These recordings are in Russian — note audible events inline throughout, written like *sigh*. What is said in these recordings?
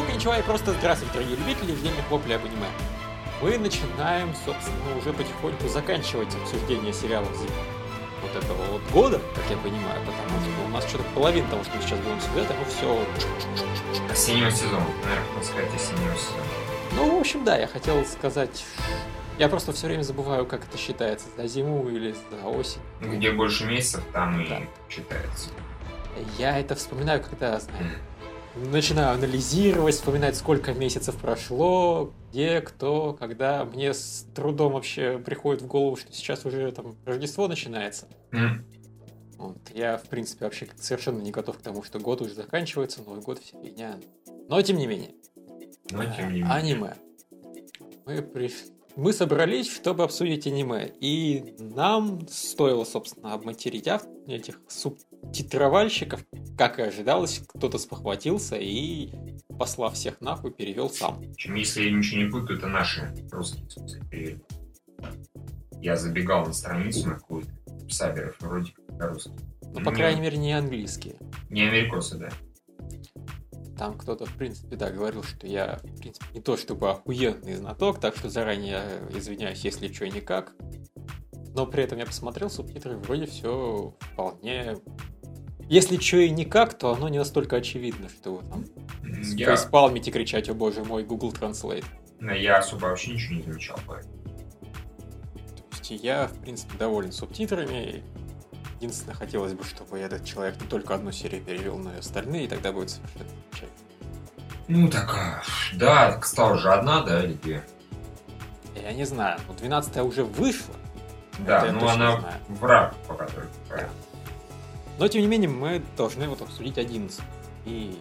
Hello, коничева и просто здравствуйте, дорогие любители евгения хлопля об аниме. Мы начинаем, собственно, уже потихоньку заканчивать обсуждение сериалов зимы вот этого вот года, как я понимаю, потому что у нас что-то половина того, что мы сейчас будем обсуждать, оно все... Осеннего сезона, наверное, можно сказать осеннего сезона. Ну, в общем, да, я хотел сказать... Я просто все время забываю, как это считается, за зиму или за осень. Где больше месяцев, там Да. и считается. Я это вспоминаю, когда, знаю, начинаю анализировать, вспоминать, сколько месяцев прошло, где, кто, когда. Мне с трудом вообще приходит в голову, что сейчас уже там Рождество начинается. М. Вот. Я, в принципе, вообще совершенно не готов к тому, что год уже заканчивается, Новый год, вся фигня. Но, тем не менее. Но тем не менее. Аниме. Мы, при- мы собрались, чтобы обсудить аниме. И нам стоило, собственно, обматерить ав- этих субтитровальщиков. Как и ожидалось, кто-то спохватился и, послав всех нахуй, перевел сам. Если я ничего не путаю, это наши русские, перевели. Я забегал на страницу на какую-то Саберов, вроде как русский. Ну, по Не- крайней мере, не английские. Не америкосы, да. Там кто-то, в принципе, да, говорил, что я, в принципе, не то чтобы охуенный знаток, так что заранее извиняюсь, если что никак. Но при этом я посмотрел субтитры, вроде все вполне... Если что и никак, то оно не настолько очевидно, что вы там Я, фейспалмите кричать, о боже мой, Google Translate. да, я особо вообще ничего не замечал. поэтому. То есть я, в принципе, доволен субтитрами. Единственное, хотелось бы, чтобы этот человек не только одну серию перевел, но и остальные, и тогда будет совершенно замечательно. Ну, так, а, да, стала же одна, да, или две? Я не знаю, ну 12 уже вышла, Да, Это ну она знаю. враг пока только. правильно. Но, тем не менее, мы должны вот обсудить 11. И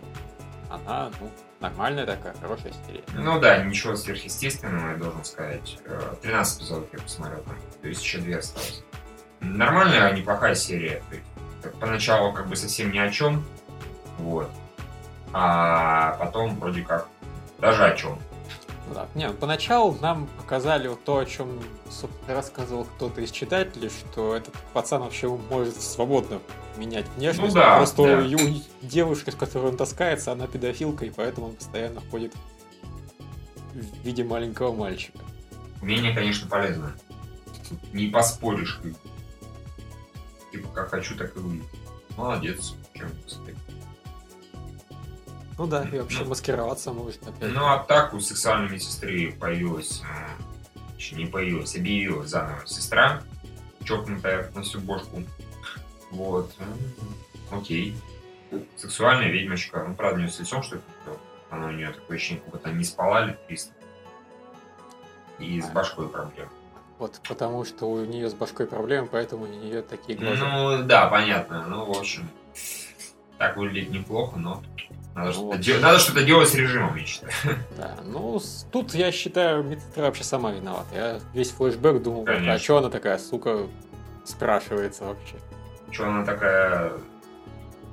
она, ну, нормальная такая, хорошая серия. Ну да, ничего сверхъестественного, я должен сказать. Э, 13 эпизодов я посмотрел там, то есть еще две осталось. Нормальная, неплохая серия. Как поначалу как бы совсем ни о чем, вот. А потом вроде как даже о чем. Да. Не, поначалу нам показали вот то, о чем, рассказывал кто-то из читателей, что этот пацан вообще может свободно менять внешность. Ну да, Просто да. у девушка, с которой он таскается, она педофилка, и поэтому он постоянно ходит в виде маленького мальчика. Умение, конечно, полезно. Не поспоришь. Типа, как хочу, так и выйду. Молодец. Чем сказать. Ну да, и вообще маскироваться может опять. Ну, а так у сексуальной медсестры появилась, э, еще не появилась, объявилась заново сестра, чокнутая на всю бошку. Вот. М, Окей. Сексуальная ведьмочка. Ну, правда, у нее с лицом не то. Она у нее такое ощущение, как будто не спала лет 300. И с башкой проблем. Вот потому что у нее с башкой проблемы, поэтому у нее такие глаза. Ну, да, понятно. Ну, в общем, так выглядит неплохо, но надо Ну, что-то, вот. надо что-то делать с режимом, я считаю. *laughs* Да, ну, тут я считаю, медсестра вообще сама виновата. Я весь флешбэк думал, а Конечно. что она такая, сука, спрашивается вообще. Что она такая...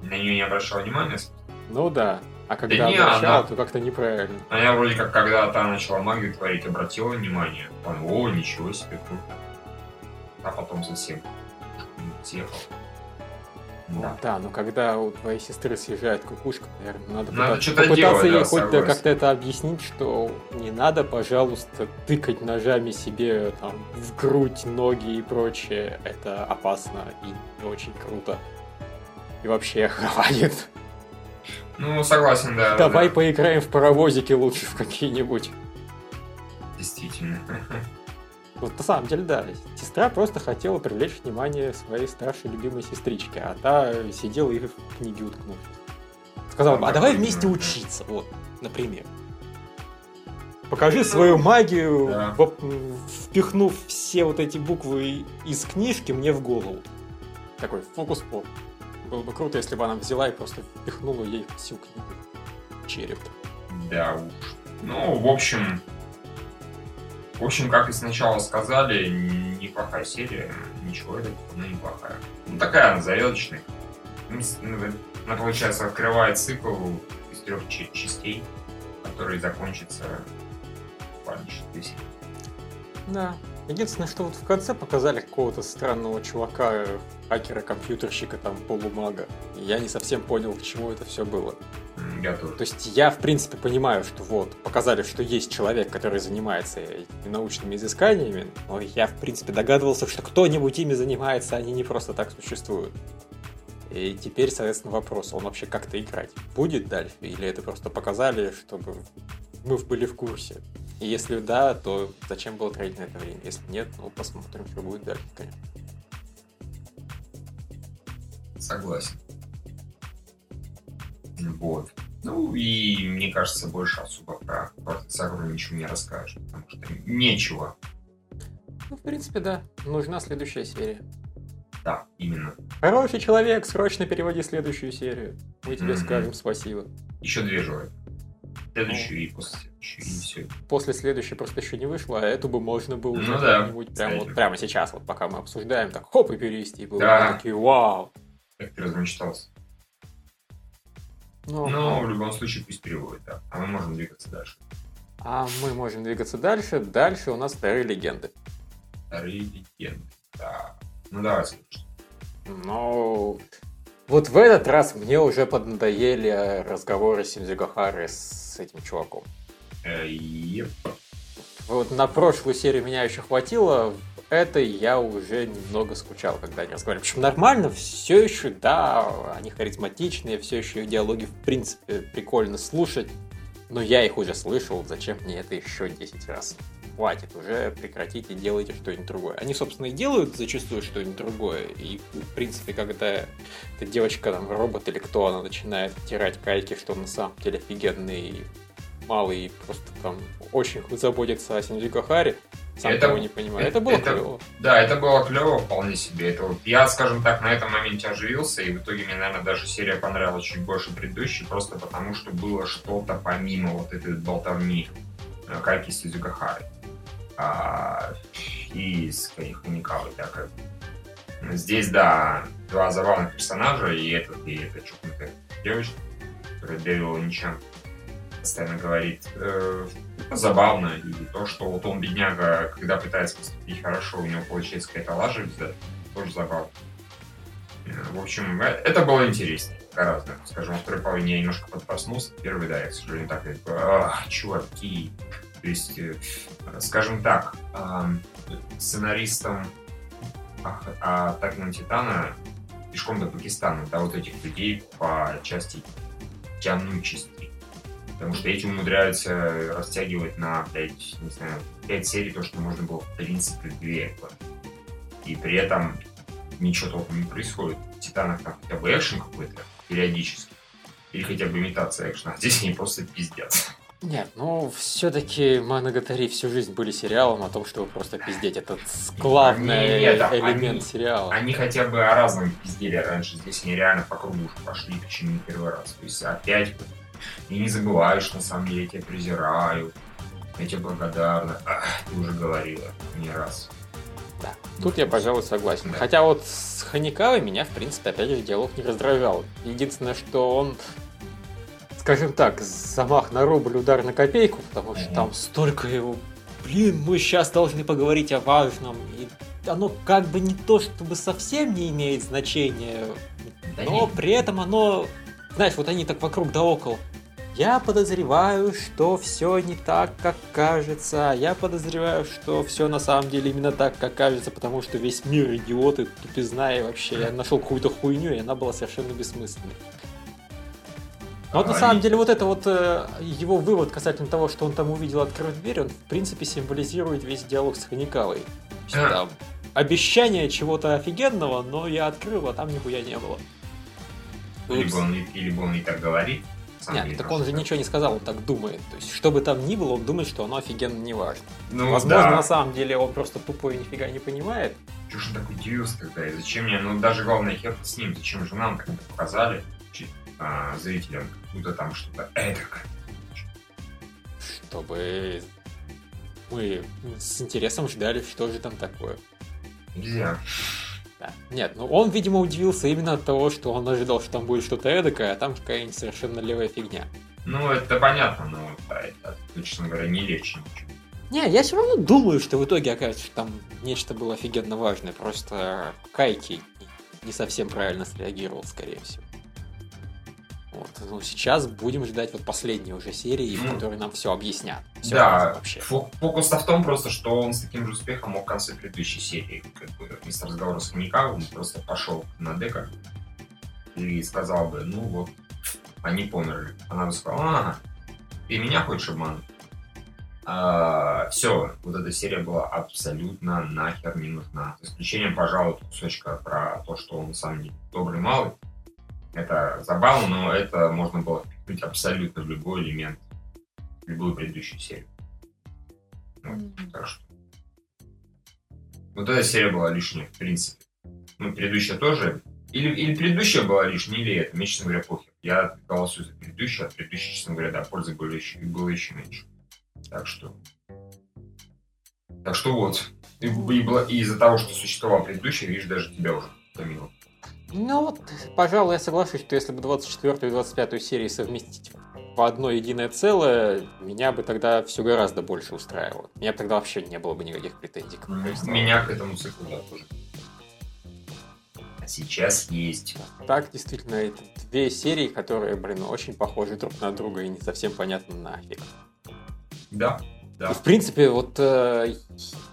На нее не обращала внимания? Ну да, а когда не, обращала, она- то как-то неправильно. А я вроде как, когда та начала магию творить, обратила внимание. Понял, о, ничего себе, круто. А потом совсем съехал. Да. Да, но когда у твоей сестры съезжает кукушка, наверное, надо, Надо пытаться- что-то попытаться делать, ей да, хоть да, согласен. как-то это объяснить, что не надо, пожалуйста, тыкать ножами себе там в грудь, ноги и прочее. Это опасно и не очень круто. И вообще хватит. Ну, согласен, да. Давай да. поиграем в паровозики лучше в какие-нибудь. Действительно. *laughs* Вот на самом деле, да. Сестра просто хотела привлечь внимание своей старшей любимой сестрички, а та сидела и в книге уткнувшись. Сказала, бы, а давай вместе учиться, вот, например. Покажи свою магию, Да. впихнув все вот эти буквы из книжки мне в голову. Такой фокус-поп. Было бы круто, если бы она взяла и просто впихнула ей всю книгу череп. Да уж. Ну, в общем... В общем, как и сначала сказали, неплохая серия. Ничего, это она неплохая. Ну, такая она зарядочная. Ну, ну, Она, получается, открывает цикл из трех частей, который закончится две серии. Да. Единственное, что вот в конце показали какого-то странного чувака, хакера-компьютерщика, там, полумага. Я не совсем понял, к чему это все было. Я тоже. То есть я, в принципе, понимаю, что вот, показали, что есть человек, который занимается научными изысканиями, но я, в принципе, догадывался, что кто-нибудь ими занимается, они не просто так существуют. И теперь, соответственно, вопрос, он вообще как-то играть будет дальше, или это просто показали, чтобы мы были в курсе? И если да, то зачем было тратить на это время? Если нет, ну посмотрим, что будет дальше, конечно. Согласен. Вот. Ну и мне кажется, больше особо про Сагру ничего не расскажешь, потому что нечего. Ну, в принципе, да. Нужна следующая серия. Да, именно. Хороший человек, срочно переводи следующую серию. Мы тебе mm-hmm. скажем спасибо. Еще две желаю. Следующую и после следующую, и все. После следующей просто еще не вышло, а эту бы можно было ну, да, прямо, вот, прямо сейчас, вот пока мы обсуждаем, так хоп и перевести. Было да. такие, вау. Как ты размечтался. Ну, Но в любом случае пусть переводит, да. А мы можем двигаться дальше. А мы можем двигаться дальше. Дальше у нас вторые легенды. Вторые легенды, да. Ну давай, слушай. Ну, вот в этот раз мне уже поднадоели разговоры Синдзюгахары с этим чуваком. Yep. Э, вот на прошлую серию меня еще хватило, это я уже немного скучал, когда они разговаривали. Причем нормально, все еще, да, они харизматичные, все еще их диалоги, в принципе, прикольно слушать. Но я их уже слышал, зачем мне это еще 10 раз? Хватит уже, прекратите, делайте что-нибудь другое. Они, собственно, и делают зачастую что-нибудь другое. И, в принципе, когда эта девочка, там, робот или кто, она начинает втирать кайки, что он на самом деле офигенный малый, просто там очень заботится о Синдзюка Хари, сам это, того не понимаю. Это, это было это, клево. Да, это было клево вполне себе. Это вот, я, скажем так, на этом моменте оживился, и в итоге мне, наверное, даже серия понравилась чуть больше предыдущей, просто потому что было что-то помимо вот этой болтовни э, Кайки Сизугахары. А, и с Ханикавой, да, как Здесь, да, два забавных персонажа, и этот, и эта чукнутая девочка, которая Дэвил Ничан постоянно говорит. Э, забавно. И то, что вот он, бедняга, когда пытается поступить хорошо, у него получается какая-то лажа, да, тоже забавно. Э, в общем, э, это было интереснее гораздо. Скажем, во второй половине я немножко подпроснулся. Первый, да, я, к сожалению, так, как ах, чуваки. То есть, э, скажем так, сценаристам Атаки на Титана пешком до Пакистана, да, вот этих людей по части тянучести Потому что эти умудряются растягивать на 5, не знаю, 5 серий то, что можно было, в принципе, 2. И при этом ничего толком не происходит. В Титанах там хотя бы экшен какой-то периодически. Или хотя бы имитация экшена. А здесь они просто пиздят. Нет, ну все-таки Манагатари всю жизнь были сериалом о том, чтобы просто пиздеть. Это главный нет, элемент они, сериала. Они хотя бы о разном пиздели раньше. Здесь они реально по кругу уже пошли, причем не первый раз. То есть опять и не забываешь, на самом деле, я тебя презираю, я тебе благодарна. Ах, ты уже говорила не раз. Да, тут я, пожалуй, согласен. Да. Хотя вот с Ханикавой меня, в принципе, опять же, диалог не раздражал. Единственное, что он, скажем так, замах на рубль, удар на копейку, потому что mm-hmm. там столько его... Блин, мы сейчас должны поговорить о важном. И оно как бы не то, чтобы совсем не имеет значения, да но нет. при этом оно знаешь, вот они так вокруг да около. Я подозреваю, что все не так, как кажется. Я подозреваю, что все на самом деле именно так, как кажется, потому что весь мир идиоты, тупизна и вообще я нашел какую-то хуйню, и она была совершенно бессмысленной. Но вот на самом деле вот это вот э, его вывод касательно того, что он там увидел открыть дверь, он в принципе символизирует весь диалог с Ханикавой. Там обещание чего-то офигенного, но я открыл, а там нихуя не было. Либо он, либо он и так говорит. Нет, так он же ничего не сказал, он так думает. То есть, что бы там ни было, он думает, что оно офигенно не важно. Ну, Возможно, да. на самом деле он просто тупой и нифига не понимает. Чего же такой удивился тогда? И зачем мне? Ну, даже главное, хер с ним. Зачем же нам так показали, а, зрителям, будто там что-то эдакое? Чтобы мы с интересом ждали, что же там такое. Нельзя. Да. Нет, ну он, видимо, удивился именно от того, что он ожидал, что там будет что-то эдакое, а там какая-нибудь совершенно левая фигня. Ну, это понятно, но это, честно говоря, не легче ничего. Не, я все равно думаю, что в итоге окажется, что там нечто было офигенно важное. Просто Кайки не совсем правильно среагировал, скорее всего. Вот. Ну, сейчас будем ждать вот последней уже серии, в Ну, которой нам все объяснят. Всё Да, вообще. фо- фокус-то в том просто, что он с таким же успехом мог в конце предыдущей серии, как бы, вместо разговора с Ханикавым, просто пошел на дека и сказал бы, ну вот, они померли. Она бы сказала, ага, ты меня хочешь обмануть? все, вот эта серия была абсолютно нахер не нужна. За исключением, пожалуй, кусочка про то, что он сам не добрый малый. Это забавно, но это можно было впихнуть абсолютно в любой элемент, в любую предыдущую серию. Вот, так что. Вот эта серия была лишняя, в принципе. Ну, предыдущая тоже. Или, или предыдущая была лишняя, или это. Мне, честно говоря, похер. Я голосую за предыдущую, а предыдущая, честно говоря, да, пользы было еще, было еще меньше. Так что... Так что вот. И, и и из-за того, что существовала предыдущая, видишь, даже тебя уже томило. Ну вот, пожалуй, я соглашусь, что если бы 24 и 25 серии совместить в одно единое целое, меня бы тогда все гораздо больше устраивало. Меня бы тогда вообще не было бы никаких претензий к. Меня к этому циклу, да, тоже. А сейчас есть. Так, действительно, это две серии, которые, блин, очень похожи друг на друга и не совсем понятно нафиг. Да, да. И, в принципе, вот э,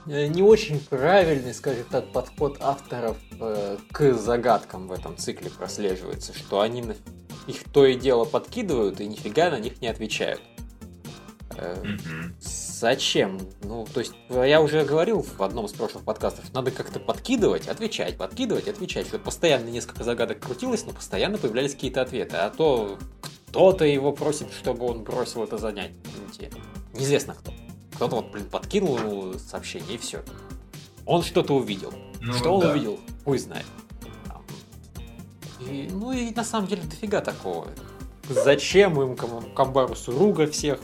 не очень правильный, скажем так, подход авторов э, к загадкам в этом цикле прослеживается, что они их то и дело подкидывают и нифига на них не отвечают. Э, Мгм. Зачем? Ну, то есть, я уже говорил в одном из прошлых подкастов, надо как-то подкидывать, отвечать, подкидывать, отвечать, чтобы постоянно несколько загадок крутилось, но постоянно появлялись какие-то ответы. А то кто-то его просит, чтобы он бросил это занятие. Неизвестно кто. Кто-то вот, блин, подкинул ему сообщение, и все. Он что-то увидел. Ну, что он да. увидел? Пусть знает. И, ну и на самом деле дофига такого. Зачем им Камбарусу руга всех?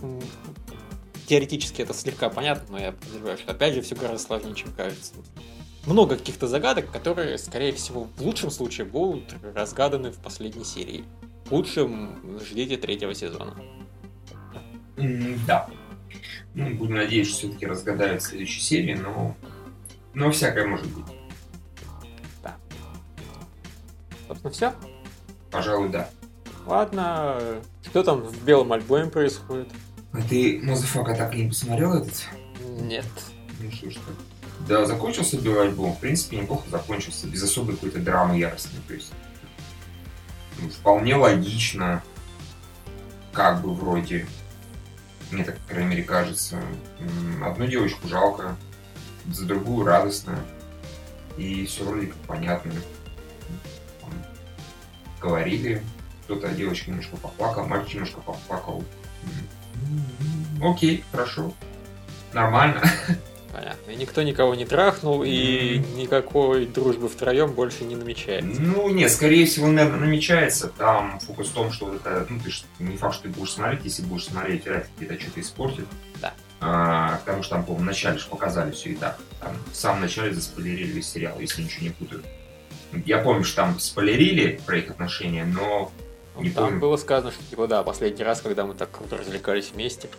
Теоретически это слегка понятно, но я подозреваю, что опять же все гораздо сложнее, чем кажется. Много каких-то загадок, которые, скорее всего, в лучшем случае будут разгаданы в последней серии. В худшем ждите третьего сезона. Да. Ну, будем надеяться, что все-таки разгадают в следующей серии, но... Но всякое может быть. Собственно, все. Пожалуй, да. Ладно, что там в белом альбоме происходит? А ты, motherfucka, так и не посмотрел этот? Нет. Ну что ж ты. Да, закончился белый альбом. В принципе, неплохо закончился. Без особой какой-то драмы яростной. То есть, ну, вполне логично. Как бы вроде. Мне так, по крайней мере, кажется. Одну девочку жалко, за другую радостно. И все вроде как понятно. Говорили. Кто-то девочка немножко поплакал, мальчик немножко поплакал. Окей, хорошо. Нормально. *laughs* Понятно. И никто никого не трахнул, и никакой дружбы втроем больше не намечается. Ну, нет, скорее всего, наверное, намечается. Там фокус в том, что это, ну, ты ж, не факт, что ты будешь смотреть, если будешь смотреть, вряд ли где-то что-то испортит. Да. А, потому что там, по-моему, в начале же показали все и так. Там в самом начале заспойлерили весь сериал, если ничего не путаю. Я помню, что там спойлерили про их отношения, но не Там помню. было сказано, что типа да, последний раз, когда мы так круто развлекались вместе.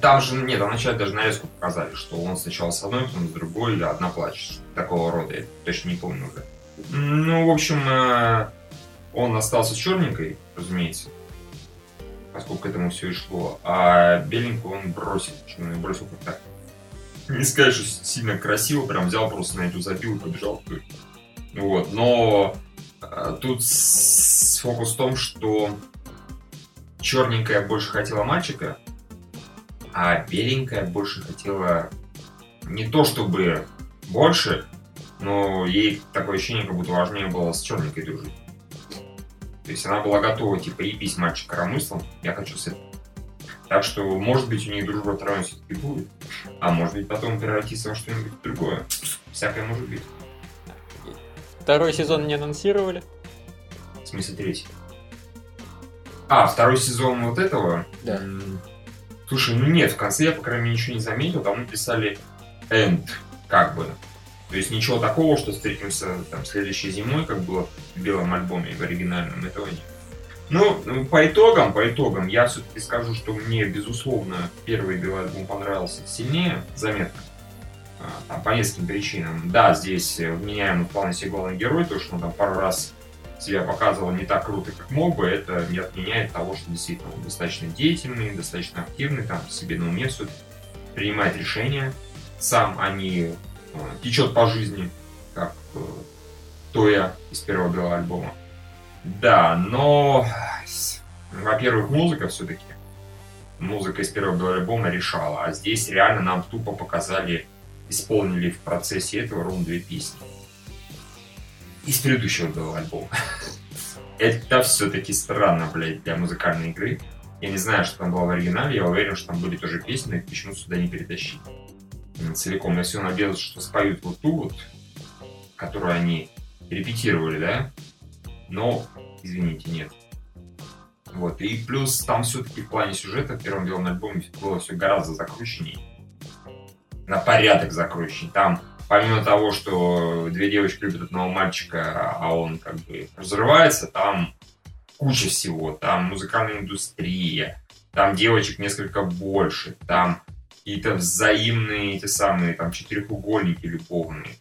Там же, нет, там вначале даже нарезку показали, что он сначала с одной, потом с другой, и одна плачет. Такого рода, я точно не помню уже. Ну, в общем, э, он остался черненькой, разумеется, поскольку к этому все и шло, а беленькую он бросил, причем он бросил как так. Не сказать, что сильно красиво, прям взял просто на эту забил и побежал. Вот, но э, тут фокус в том, что черненькая больше хотела мальчика, а беленькая больше хотела не то чтобы больше, но ей такое ощущение, как будто важнее было с черненькой дружить. То есть она была готова, типа, и пись мальчик коромыслом, я хочу с этим. Так что, может быть, у них дружба втроем все-таки будет, а может быть, потом превратится во что-нибудь другое. Всякое может быть. Второй сезон не анонсировали. В смысле, третий. А, второй сезон вот этого? Да. М, Слушай, ну нет, в конце я, по крайней мере, ничего не заметил. Там написали end, как бы. То есть ничего такого, что встретимся там следующей зимой, как было в белом альбоме в оригинальном, этого нет. Ну, по итогам, по итогам, я все-таки скажу, что мне, безусловно, первый белый альбом понравился сильнее, заметно. А, там, по нескольким причинам. Да, здесь вменяемый вполне себе главный герой, то, что он там пару раз себя показывал не так круто, как мог бы, это не отменяет того, что действительно он достаточно деятельный, достаточно активный, там, себе на уме все принимает решения сам, а не э, течет по жизни, как э, Тоя из первого белого альбома. Да, но, во-первых, музыка все-таки, музыка из первого белого альбома решала, а здесь реально нам тупо показали, исполнили в процессе этого ровно две песни. Из предыдущего белого альбома. Это все-таки странно, блядь, для музыкальной игры. Я не знаю, что там было в оригинале, я уверен, что там были тоже песни, их почему сюда не перетащили. Целиком. Я все надеялся, что споют вот ту вот, которую они репетировали, да? Но, извините, нет. Вот. И плюс там все-таки в плане сюжета в первом белом альбоме было все гораздо закрученнее. На порядок закрученнее. Там, помимо того, что две девочки любят одного мальчика, а он как бы разрывается, там куча всего. Там музыкальная индустрия, там девочек несколько больше, там какие-то взаимные эти самые там четырехугольники любовные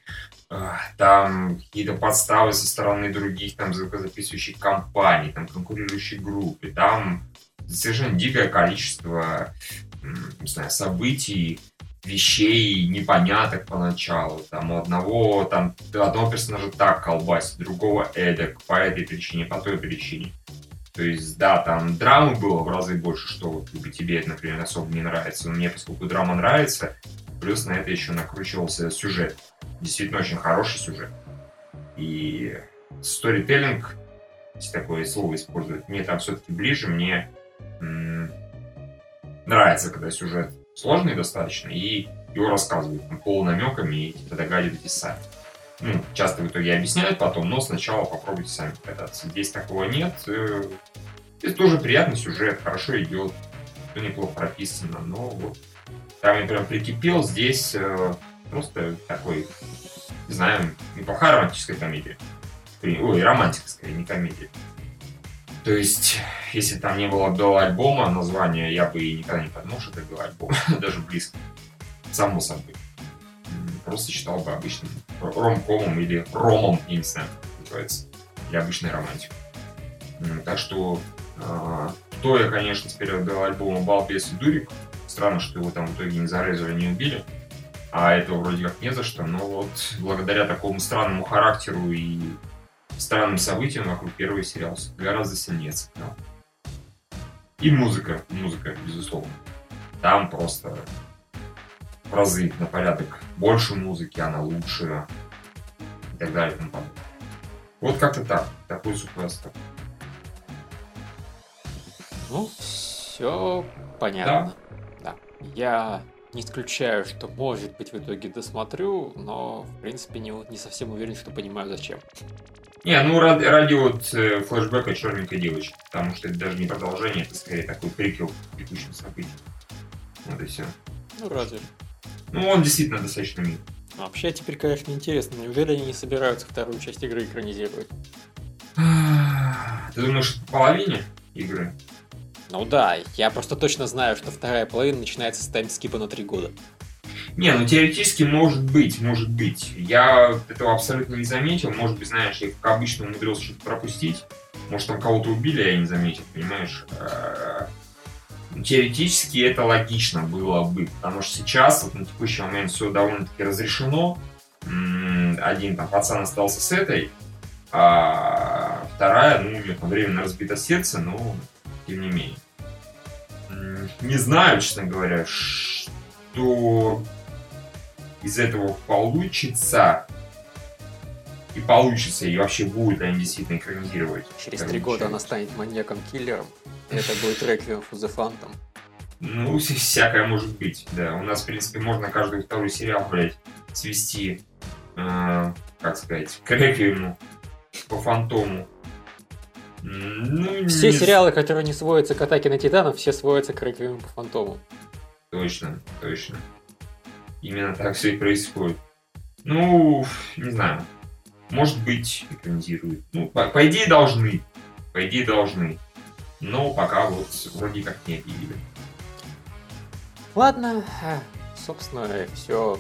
там какие-то подставы со стороны других там звукозаписывающих компаний, там конкурирующих групп, и там совершенно дикое количество не знаю, событий, вещей непоняток поначалу. Там у одного, там, одного персонажа так колбасит, другого эдак, по этой причине, по той причине. То есть, да, там драмы было в разы больше, что вот тебе это, например, особо не нравится. Но мне, поскольку драма нравится, плюс на это еще накручивался сюжет действительно очень хороший сюжет. И сторителлинг, если такое слово использовать, мне там все-таки ближе, мне м- нравится, когда сюжет сложный достаточно, и его рассказывают там, полунамеками, и типа догадываетесь сами. Ну, часто в итоге объясняют потом, но сначала попробуйте сами догадаться. Здесь такого нет. Э, здесь тоже приятный сюжет, хорошо идет, все неплохо прописано, но вот там я прям прикипел, здесь э, Просто такой, не знаю, неплохая романтическая комедия. Ой, романтика, скорее, не комедия. То есть, если там не было белого альбома, название я бы и никогда не подумал, что это белый альбом, *laughs* даже близко. Само собой. Просто считал бы обычным ромкомом или ромом, я не знаю, называется, для обычной романтики. Так что, а, то я, конечно, первого белого альбома «Балбес и Дурик». Странно, что его там в итоге не зарезали, не убили а этого вроде как не за что, но вот благодаря такому странному характеру и странным событиям вокруг первого сериала гораздо сильнее цеплял. И музыка, музыка, безусловно. Там просто в разы на порядок больше музыки, она лучше и так далее и тому подобное. Вот как-то так, такой супер Ну, все понятно. Да. да. Я не исключаю, что, может быть, в итоге досмотрю, но, в принципе, не, не совсем уверен, что понимаю, зачем. Не, ну ради, ради вот э, флешбека черненькой девочки, потому что это даже не продолжение, это скорее такой приквел к текущим событиям. Вот и все. Ну, разве. Ну, он действительно достаточно мил. Вообще, теперь, конечно, интересно, неужели они не собираются вторую часть игры экранизировать? Ты думаешь, по половине игры? Ну да, я просто точно знаю, что вторая половина начинается с таймскипа на три года. Не, ну теоретически может быть, может быть. Я этого абсолютно не заметил. Может быть, знаешь, я как обычно умудрился что-то пропустить. Может, там кого-то убили, а я не заметил, понимаешь? Э, теоретически это логично было бы, потому что сейчас, вот на текущий момент, все довольно-таки разрешено. Один там пацан остался с этой, а вторая, ну, у нее там временно разбито сердце, но тем не менее. Не знаю, честно говоря, что из этого получится. И получится, и вообще будет они действительно экранизировать. Через три года она станет маньяком-киллером. Это будет Requiem for the Phantom. Ну, всякое может быть, да. У нас, в принципе, можно каждый второй сериал, блядь, свести, э, как сказать, к Реквиему по Фантому. Ну, все не... сериалы, которые не сводятся к атаке на Титанов, все сводятся к Реквиему по Фантому. Точно, точно. Именно так все и происходит. Ну, не знаю. Может быть, экранизируют. Ну, по, по идее должны. По идее должны. но пока вот вроде как не объявили. Ладно, а, собственно, все.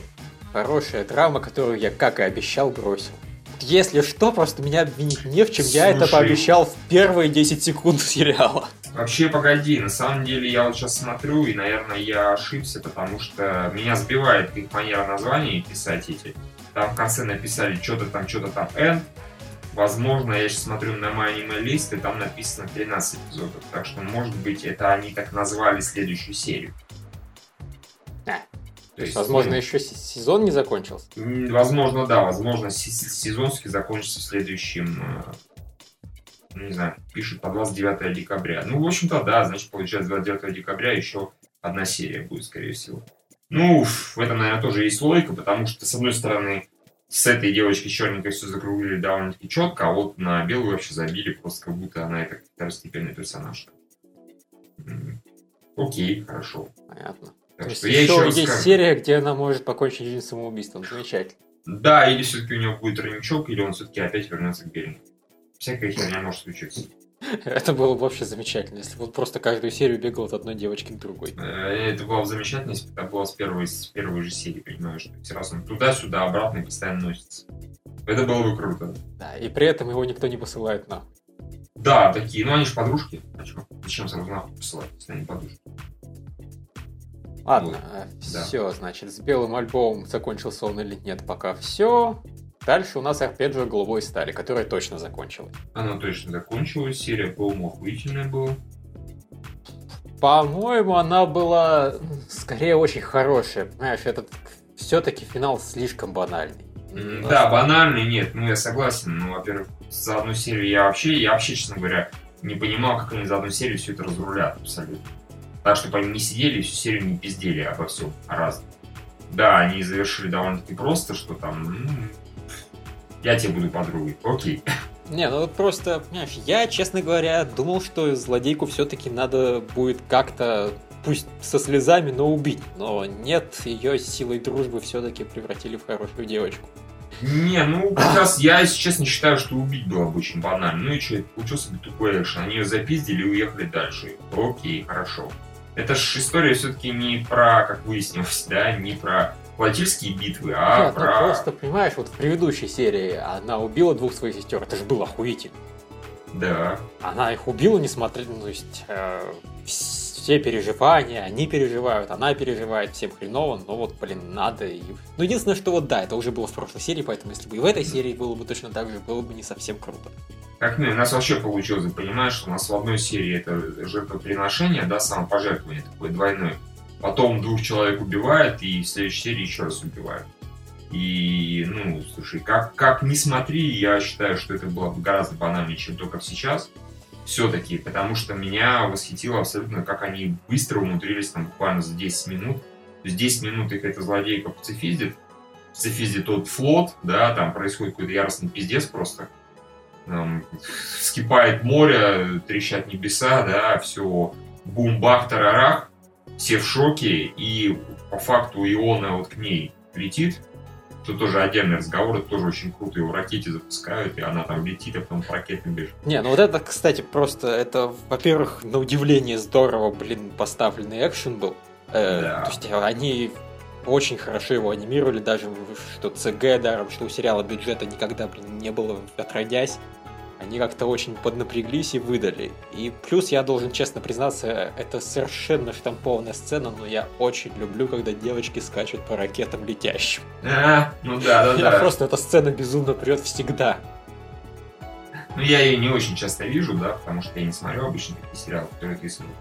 Хорошая драма, которую я, как и обещал, бросил. Если что, просто меня обвинить не в чем. Я это Слушай. пообещал в первые 10 секунд *laughs* сериала. Вообще, погоди, на самом деле я вот сейчас смотрю, и, наверное, я ошибся, потому что меня сбивает их манера названий писать эти. Там в конце написали что-то там, что-то там N. Возможно, я сейчас смотрю на мой аниме-лист, и там написано 13 эпизодов. Так что, может быть, это они так назвали следующую серию. То есть, Возможно, ну, еще сезон не закончился. Возможно, да, возможно, се- сезонский закончится в следующем, э, ну, не знаю, пишут по 29 декабря. Ну, в общем-то, да, значит, получается 29 декабря еще одна серия будет, скорее всего. Ну, в этом, наверное, тоже есть логика, потому что, с одной стороны, с этой девочкой черненькой все закруглили довольно-таки четко, а вот на белую вообще забили, просто как будто она это второстепенный персонаж. Окей, хорошо. Понятно. Так То есть что я еще есть скажу. серия, где она может покончить жизнь самоубийством. Замечательно. Да, или все-таки у него будет тройничок, или он все-таки опять вернется к Берингу. Всякая херня может случиться. *laughs* Это было бы вообще замечательно, если бы он просто каждую серию бегал от одной девочки к другой. Э, Это было бы замечательно, если бы это было с первой, с первой же серии, понимаешь? То есть раз он туда-сюда, обратно и постоянно носится. Это было бы круто. Да, и при этом его никто не посылает на. Да, такие, ну они же подружки. А чё? Зачем сразу нахуй посылать, если они подружки? Ладно, да. все, значит, с белым альбомом закончился он или нет, пока все. Дальше у нас арпеджио голубой стали, которая точно закончилась. Она точно закончилась, серия, по-моему, охуительная была. По-моему, она была м, скорее очень хорошая. Понимаешь, этот все-таки финал слишком банальный. М, Да, банальный нет, ну я согласен. Ну, во-первых, за одну серию я вообще, я вообще, честно говоря, не понимал, как они за одну серию все это разрулят абсолютно. Так, чтобы они не сидели и всю серию не пиздели обо всем раз. Да, они завершили довольно-таки просто, что там, м, я тебе буду подругой, окей. Не, ну вот просто, понимаешь, я, честно говоря, думал, что злодейку все-таки надо будет как-то, пусть со слезами, но убить. Но нет, ее силой дружбы все-таки превратили в хорошую девочку. Не, ну, как раз я, если честно, считаю, что убить было бы очень банально. Ну и что, получился бы тупой экшен. Они ее запиздили и уехали дальше. Окей, хорошо. Это ж история все-таки не про, как выяснилось, да, не про платильские битвы, а Нет, ну про... просто, понимаешь, вот в предыдущей серии она убила двух своих сестер, это же было охуительно. Да. Она их убила, несмотря, ну, то есть, э, все переживания, они переживают, она переживает, всем хреново, но вот, блин, надо и... Ну, единственное, что вот да, это уже было в прошлой серии, поэтому если бы и в этой серии было бы точно так же, было бы не совсем круто. Как ну, у нас вообще получилось, понимаешь, что у нас в одной серии это жертвоприношение, да, самопожертвование такое двойное. Потом двух человек убивает, и в следующей серии еще раз убивает. И, ну, слушай, как, как ни смотри, я считаю, что это было бы гораздо банальнее, чем то, как сейчас. Все-таки, потому что меня восхитило абсолютно, как они быстро умудрились там буквально за 10 минут. То есть 10 минут их эта злодейка пацифиздит, пацифиздит тот флот, да, там происходит какой-то яростный пиздец просто. Там вскипает море, трещат небеса, да, все бум-бах, тарарах, все в шоке, и по факту Иона вот к ней летит, что тоже отдельный разговор, это тоже очень круто, его в ракете запускают, и она там летит, а потом по ракетам бежит. Не, ну вот это, кстати, просто, это, во-первых, на удивление здорово, блин, поставленный экшен был. Э, Да. То есть они очень хорошо его анимировали, даже что ЦГ даром, что у сериала бюджета никогда, блин, не было отродясь. Они как-то очень поднапряглись и выдали. И плюс, я должен честно признаться, это совершенно штампованная сцена, но я очень люблю, когда девочки скачут по ракетам летящим. А, ну да, да, Меня да. просто эта сцена безумно прет всегда. Ну, я ее не очень часто вижу, да, потому что я не смотрю обычно такие сериалы, которые рисуют.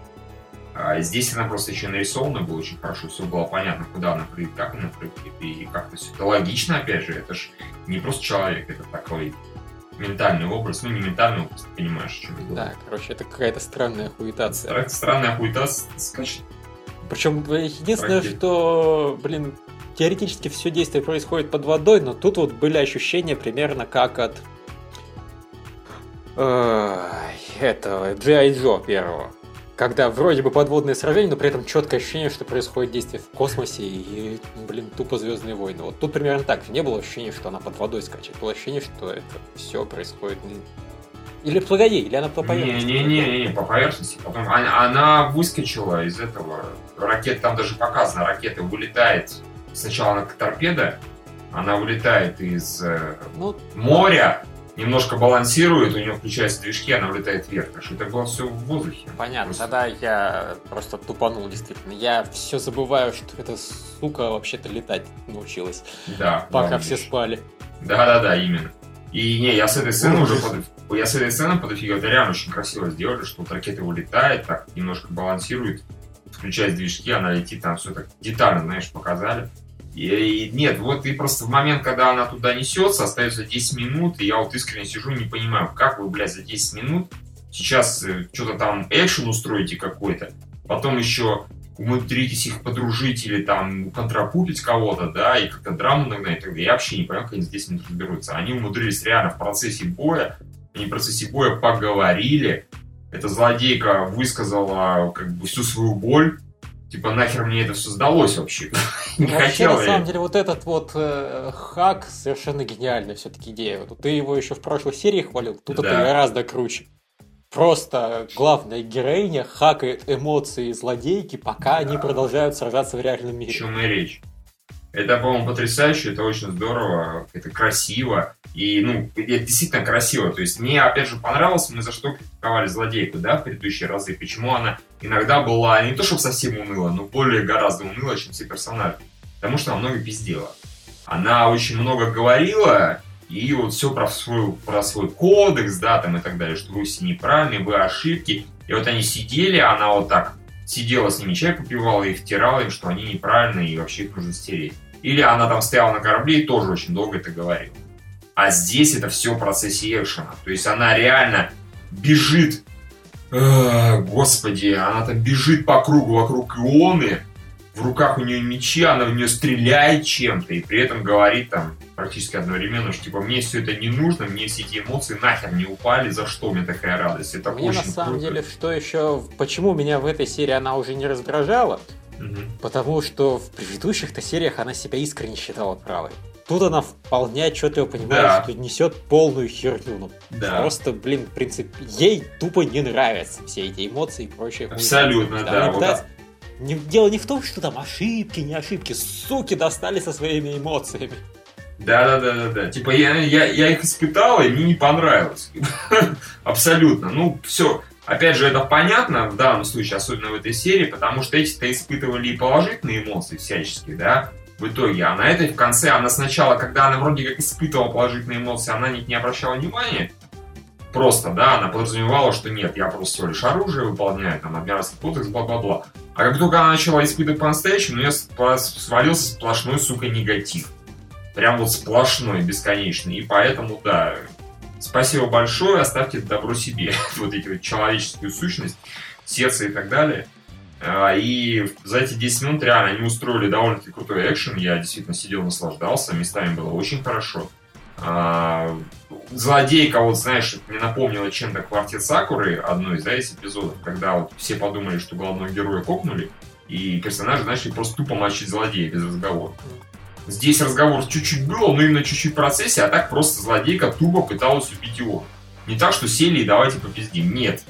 А здесь она просто еще нарисована была очень хорошо, все было понятно, куда она прыгает, как она прыгает, и как-то все это логично, опять же, это ж не просто человек, это такой ментальный образ, ну не ментальный образ, ты понимаешь, о чем я говорю. Да, короче, это какая-то странная хуетация. Стра- Странная хуета с- скачет. Причем единственное, Ракет. что, блин, теоретически все действие происходит под водой, но тут вот были ощущения примерно как от э, этого G.I. Джо первого. Когда вроде бы подводное сражение, но при этом четкое ощущение, что происходит действие в космосе и, блин, тупо Звездные войны. Вот тут примерно так. Не было ощущения, что она под водой скачет. Было ощущение, что это все происходит Или погоди, или она по поверхности? Не-не-не, по поверхности. Потом она, она выскочила из этого. Ракета, там даже показано, ракета вылетает. Сначала она торпеда, она вылетает из э, ну, моря, немножко балансирует, у нее включаются движки, она улетает вверх. Так что это было все в воздухе. Понятно, просто... тогда я просто тупанул, действительно. Я все забываю, что эта сука вообще-то летать научилась. Да. Пока все спали. Да-да-да, именно. И не, я с этой сцены уже под... я с этой сцены подофигел. Это реально очень красиво сделали, что вот ракета улетает, так немножко балансирует, включает движки, она летит, там все так детально, знаешь, показали. И, и нет, вот и просто в момент, когда она туда несется, остается 10 минут, и я вот искренне сижу, не понимаю, как вы, блядь, за 10 минут сейчас э, что-то там экшен устроите какой-то, потом еще умудритесь их подружить или там контрапупить кого-то, да, и как-то драму нагнать, тогда я вообще не понимаю, как они здесь минут разберутся. Они умудрились реально в процессе боя, они в процессе боя поговорили, эта злодейка высказала как бы всю свою боль, типа нахер мне это все сдалось вообще. *laughs* не вообще, хотел на самом деле, вот этот вот э, хак совершенно гениальная все-таки идея. Ты его еще в прошлой серии хвалил, тут да. это гораздо круче. Просто главная героиня хакает эмоции злодейки, пока да. они продолжают сражаться в реальном мире. О чем и речь. Это, по-моему, потрясающе, это очень здорово, это красиво. И, ну, это действительно красиво. То есть мне, опять же, понравилось, мы за что критиковали злодейку, да, в предыдущие разы. Почему она иногда была не то, чтобы совсем уныла, но более гораздо уныла, чем все персонажи. Потому что она много пиздела. Она очень много говорила, и вот все про свой, про свой кодекс, да, там и так далее, что вы все неправильные, вы ошибки. И вот они сидели, она вот так сидела с ними, чай попивала и втирала им, что они неправильные и вообще их нужно стереть. Или она там стояла на корабле и тоже очень долго это говорила. А здесь это все в процессе экшена. То есть она реально бежит, э, господи, она там бежит по кругу вокруг Ионы, в руках у нее мечи, она в нее стреляет чем-то, и при этом говорит там практически одновременно, что типа мне все это не нужно, мне все эти эмоции нахер не упали, за что меня такая радость. Это мне очень на самом круто. деле, что еще, почему меня в этой серии она уже не раздражала, угу. потому что в предыдущих-то сериях она себя искренне считала правой. Тут она вполне отчетливо понимает, да. что несет полную херню. Ну, да. Просто, блин, в принципе, ей тупо не нравятся все эти эмоции и прочее. Абсолютно, да. Вот не, дело не в том, что там ошибки, не ошибки, суки достали со своими эмоциями. Да, да, да, да, да. Типа я, я, я их испытал, и мне не понравилось. *laughs* Абсолютно. Ну, все. Опять же, это понятно в данном случае, особенно в этой серии, потому что эти-то испытывали и положительные эмоции всяческие, да, в итоге. А на этой в конце, она сначала, когда она вроде как испытывала положительные эмоции, она на них не обращала внимания, просто, да, она подразумевала, что нет, я просто всего лишь оружие выполняю, там, адмиральский кодекс, бла-бла-бла. А как только она начала испытывать по-настоящему, у нее свалился сплошной, сука, негатив. Прям вот сплошной, бесконечный. И поэтому, да, спасибо большое, оставьте добро себе. *laughs* вот эти вот человеческую сущность, сердце и так далее. А, и за эти 10 минут реально они устроили довольно-таки крутой экшен. Я действительно сидел, наслаждался. Местами было очень хорошо. Злодейка, вот знаешь, мне напомнила чем-то квартет Сакуры, одной из, да, из эпизодов, когда вот все подумали, что главного героя кокнули, и персонажи начали просто тупо мочить злодея без разговора. Здесь разговор чуть-чуть было, но именно чуть-чуть в процессе, а так просто злодейка тупо пыталась убить его. Не так, что сели и давайте попиздим. Нет.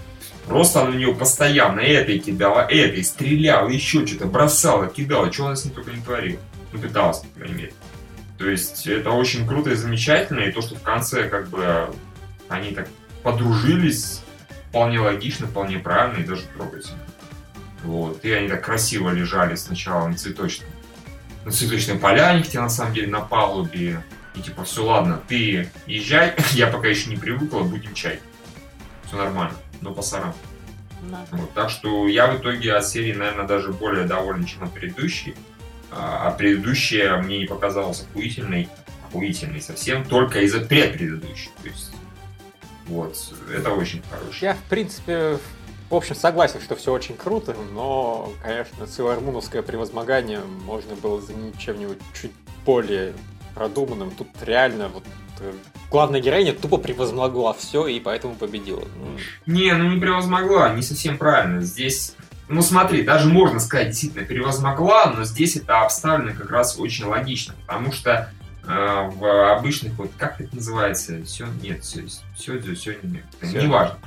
Просто она на него постоянно этой кидала, этой, стреляла, еще что-то бросала, кидала, чего она с ним только не творила. Ну, пыталась, по крайней мере. То есть это очень круто и замечательно, и то, что в конце как бы они так подружились, вполне логично, вполне правильно и даже трогательно. Вот. И они так красиво лежали сначала на цветочном, на цветочной поляне, где на самом деле на палубе. И типа, все, ладно, ты езжай, *laughs* я пока еще не привыкла, будем чай. Все нормально, но пасарам. Да. Вот, так что я в итоге от серии, наверное, даже более доволен, чем от предыдущей. А, а предыдущая мне не показалась охуительной, охуительной совсем, только из-за предпредыдущей. То есть, вот, это очень хорошо. Я, в принципе, в общем, согласен, что все очень круто, но, конечно, Силармуновское превозмогание можно было заменить чем-нибудь чуть более продуманным. Тут реально вот э, главная героиня тупо превозмогла все и поэтому победила. Не, ну не превозмогла, не совсем правильно. Здесь ну смотри, даже можно сказать, действительно превозмогла, но здесь это обставлено как раз очень логично, потому что А, в обычных, вот как это называется? Все, нет, все, сёдзю, сёнин, не важно.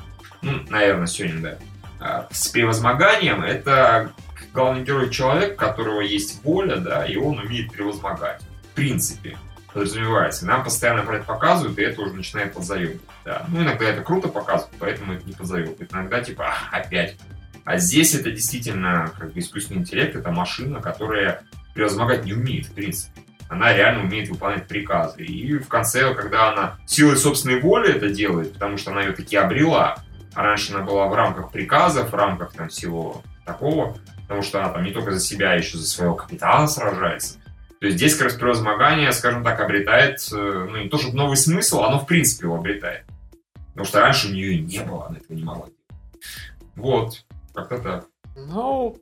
Ну, наверное, сёнин, да. А, с превозмоганием это главный герой человек, у которого есть воля, да, и он умеет превозмогать. В принципе, подразумевается. Нам постоянно про это показывают, и это уже начинает подзаебывать. Да. Ну, иногда это круто показывают, поэтому это не подзаебывает. Иногда, типа, опять. А здесь это действительно, как бы, искусственный интеллект, это машина, которая превозмогать не умеет, в принципе она реально умеет выполнять приказы. И в конце, когда она силой собственной воли это делает, потому что она ее таки обрела, а раньше она была в рамках приказов, в рамках там всего такого, потому что она там не только за себя, а еще за своего капитана сражается. То есть здесь как раз превозмогание, скажем так, обретает, э, ну не то чтобы новый смысл, оно в принципе его обретает. Потому что раньше у нее не было, она этого не могла Вот, как-то так. Ну,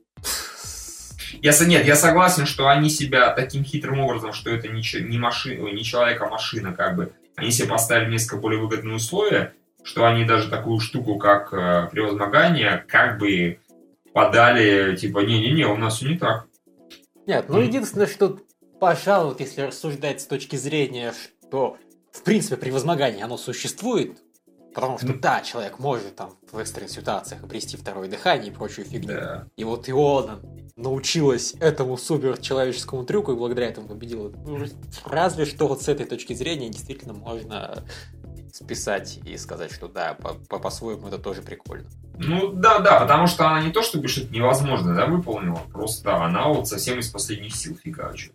я, нет, я согласен, что они себя таким хитрым образом, что это не, не, машина, не человек, а машина, как бы, они себе поставили несколько более выгодные условия, что они даже такую штуку, как э, превозмогание, как бы подали, типа, не-не-не, у нас все не так. Нет, ну единственное, что, пожалуй, если рассуждать с точки зрения, что, в принципе, превозмогание, оно существует, Потому что, да, человек может там в экстренных ситуациях обрести второе дыхание и прочую фигню. Да. И вот Иона научилась этому суперчеловеческому трюку и благодаря этому победила. Ну, разве что вот с этой точки зрения действительно можно списать и сказать, что да, по-своему это тоже прикольно. Ну да, да, потому что она не то чтобы что-то невозможное да, выполнила, просто она вот совсем из последних сил фигачит.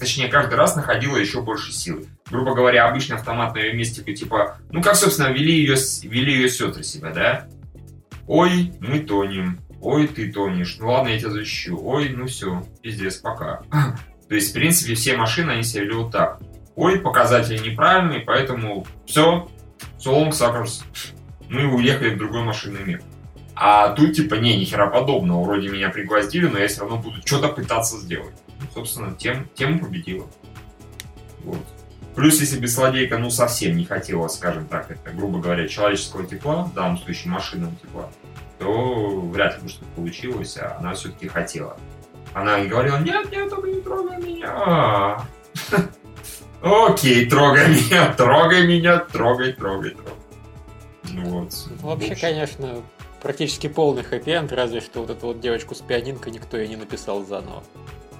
Точнее, каждый раз находила еще больше силы. Грубо говоря, обычный автомат на ее месте, типа, ну как, собственно, вели ее, вели ее сестры себя, да? Ой, мы тонем. Ой, ты тонешь. Ну ладно, я тебя защищу. Ой, ну все, пиздец, пока. *laughs* То есть, в принципе, все машины, они себя ведут так ой, показатели неправильные, поэтому все, so long suckers. Мы уехали в другой машинный мир. А тут типа, не, ни хера подобного. Вроде меня пригвоздили, но я все равно буду что-то пытаться сделать. Ну, собственно, тем, тему победила. Вот. Плюс, если бы злодейка, ну, совсем не хотела, скажем так, это, грубо говоря, человеческого тепла, в данном случае машинного тепла, то вряд ли бы что-то получилось, а она все-таки хотела. Она говорила, нет, нет, только не трогай меня. Окей, трогай меня, трогай меня, трогай, трогай, трогай. Ну вот. Вообще, конечно, практически полный хэппи разве что вот эту вот девочку с пианинкой никто и не написал заново.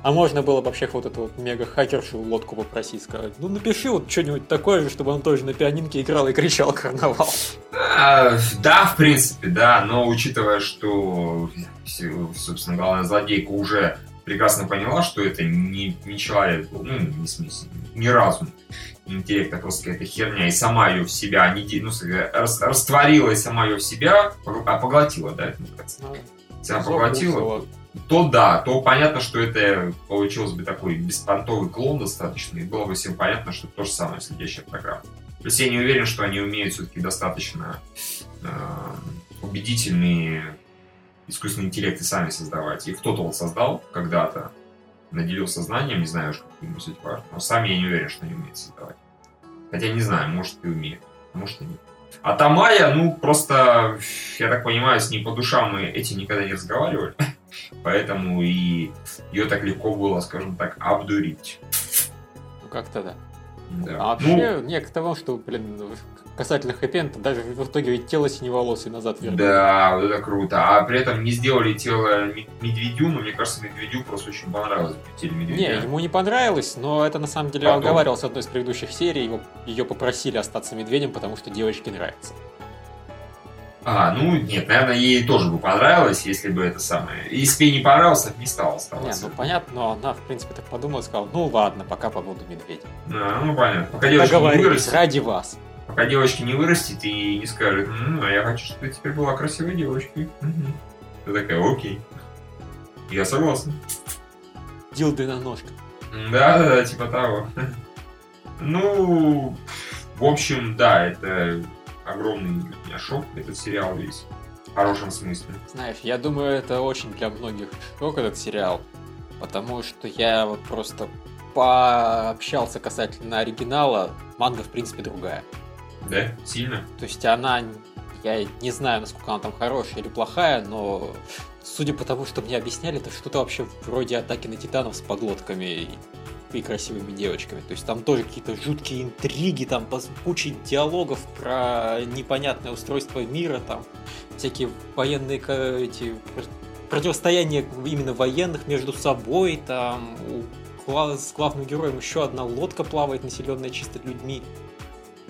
А можно было вообще вот эту вот мега-хакершу лодку попросить, сказать, ну напиши вот что-нибудь такое же, чтобы он тоже на пианинке играл и кричал карнавал. А, да, в принципе, да, но учитывая, что, собственно, главная злодейка уже прекрасно поняла, что это не, не человек, ну, не смысле, не разум, интеллект, а просто какая-то херня, и сама ее в себя, не, ну, растворила и сама ее в себя, а поглотила, да, это называется? Ну, Себя поглотила, то да, то понятно, что это получилось бы такой беспонтовый клон достаточно, и было бы всем понятно, что то же самое следующая программа. То есть я не уверен, что они умеют все-таки достаточно э, убедительные искусственные интеллекты сами создавать. И кто-то вот создал когда-то, наделил сознанием, не знаю уж, как ему суть важно, но сами я не уверен, что они умеют создавать. Хотя не знаю, может и умеют, может и нет. А Тамая, ну, просто, я так понимаю, с ней по душам мы этим никогда не разговаривали, *laughs* поэтому и ее так легко было, скажем так, обдурить. Ну, как-то да. Да. А вообще, ну, не к тому, что, блин, касательно хэппи даже в итоге ведь тело синеволосый назад вернули. Да, это круто. А при этом не сделали тело медведю, но мне кажется, медведю просто очень понравилось тело медведя. Не, ему не понравилось, но это на самом деле Потом. оговаривалось в одной из предыдущих серий. Его, ее попросили остаться медведем, потому что девочке нравится. А, ну нет, наверное, ей тоже бы понравилось, если бы это самое. Если бы ей не понравилось, так не стало оставаться. Не, ну понятно, но она, в принципе, так подумала и сказала, ну ладно, пока побуду медведем. А, ну понятно. Пока девочка не вырастет. ради вас. Пока девочка не вырастет и не скажет, ну, а я хочу, чтобы ты теперь была красивой девочкой. Угу. Ты такая, окей. Я согласна. Дилды на ножках. Да, да, да, типа того. Ну, в общем, да, это огромный меня шок, этот сериал весь. В хорошем смысле. Знаешь, я думаю, это очень для многих шок, этот сериал. Потому что я вот просто пообщался касательно оригинала. Манга, в принципе, другая. Да? Сильно? То есть она, я не знаю, насколько она там хорошая или плохая, но судя по тому, что мне объясняли, это что-то вообще вроде атаки на титанов с поглотками. и красивыми девочками. То есть там тоже какие-то жуткие интриги, там куча диалогов про непонятное устройство мира, там всякие военные эти противостояния именно военных между собой, там у, с главным героем еще одна лодка плавает, населенная чисто людьми.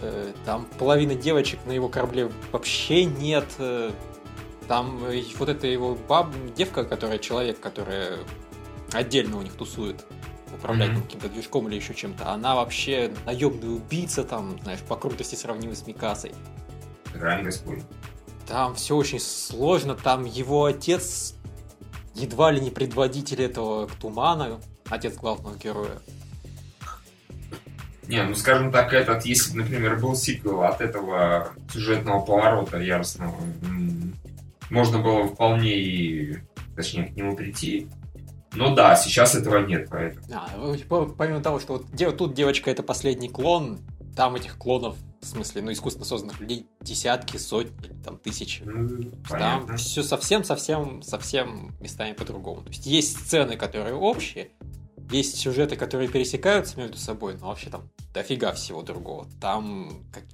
Э, там половина девочек на его корабле вообще нет. Э, там вот эта его баб, девка, которая человек, которая отдельно у них тусует, управлять mm-hmm. каким-то движком или еще чем-то, она вообще наемный убийца, там, знаешь, по крутости сравнимый с Микасой. Господь. Там все очень сложно, там его отец едва ли не предводитель этого тумана, отец главного героя. Не, ну скажем так, этот, если бы, например, был сиквел от этого сюжетного поворота яростного, можно было вполне и, точнее, к нему прийти. Но да, сейчас этого нет, поэтому. А, помимо того, что вот тут девочка это последний клон, там этих клонов, в смысле, ну, искусственно созданных людей десятки, сотни, там, тысячи. Ну, там все совсем-совсем, совсем местами по-другому. То есть есть сцены, которые общие, есть сюжеты, которые пересекаются между собой, но вообще там дофига всего другого. Там как...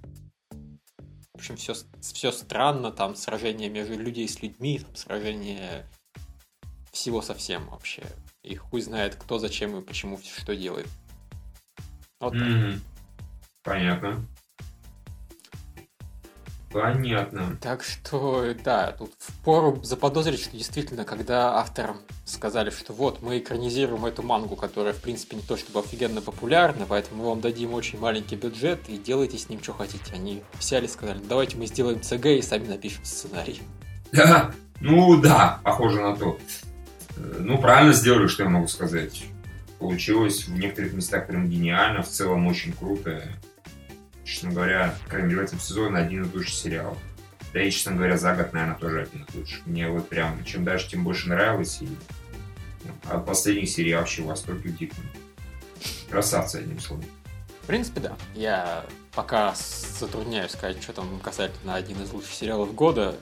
В общем, все, все странно, там сражения между людей с людьми, там сражения всего совсем вообще. И хуй знает, кто, зачем и почему что делает. Вот mm-hmm. Понятно. Понятно. Так что, да, тут впору заподозрить, что действительно, когда авторам сказали, что вот, мы экранизируем эту мангу, которая, в принципе, не то чтобы офигенно популярна, поэтому мы вам дадим очень маленький бюджет и делайте с ним, что хотите. Они взяли и сказали, давайте мы сделаем ЦГ и сами напишем сценарий. Да, ну да, похоже на то. Ну, правильно сделали, что я могу сказать. Получилось в некоторых местах прям гениально, в целом очень круто честно говоря, крайней мере, в этом сезоне один из лучших сериалов. Да и, честно говоря, за год, наверное, тоже один из лучших. Мне вот прям, чем дальше, тем больше нравилось. И ну, от последних серий вообще в восторге диком. Красавцы, одним словом. В принципе, да. Я пока затрудняюсь сказать, что там касательно один из лучших сериалов года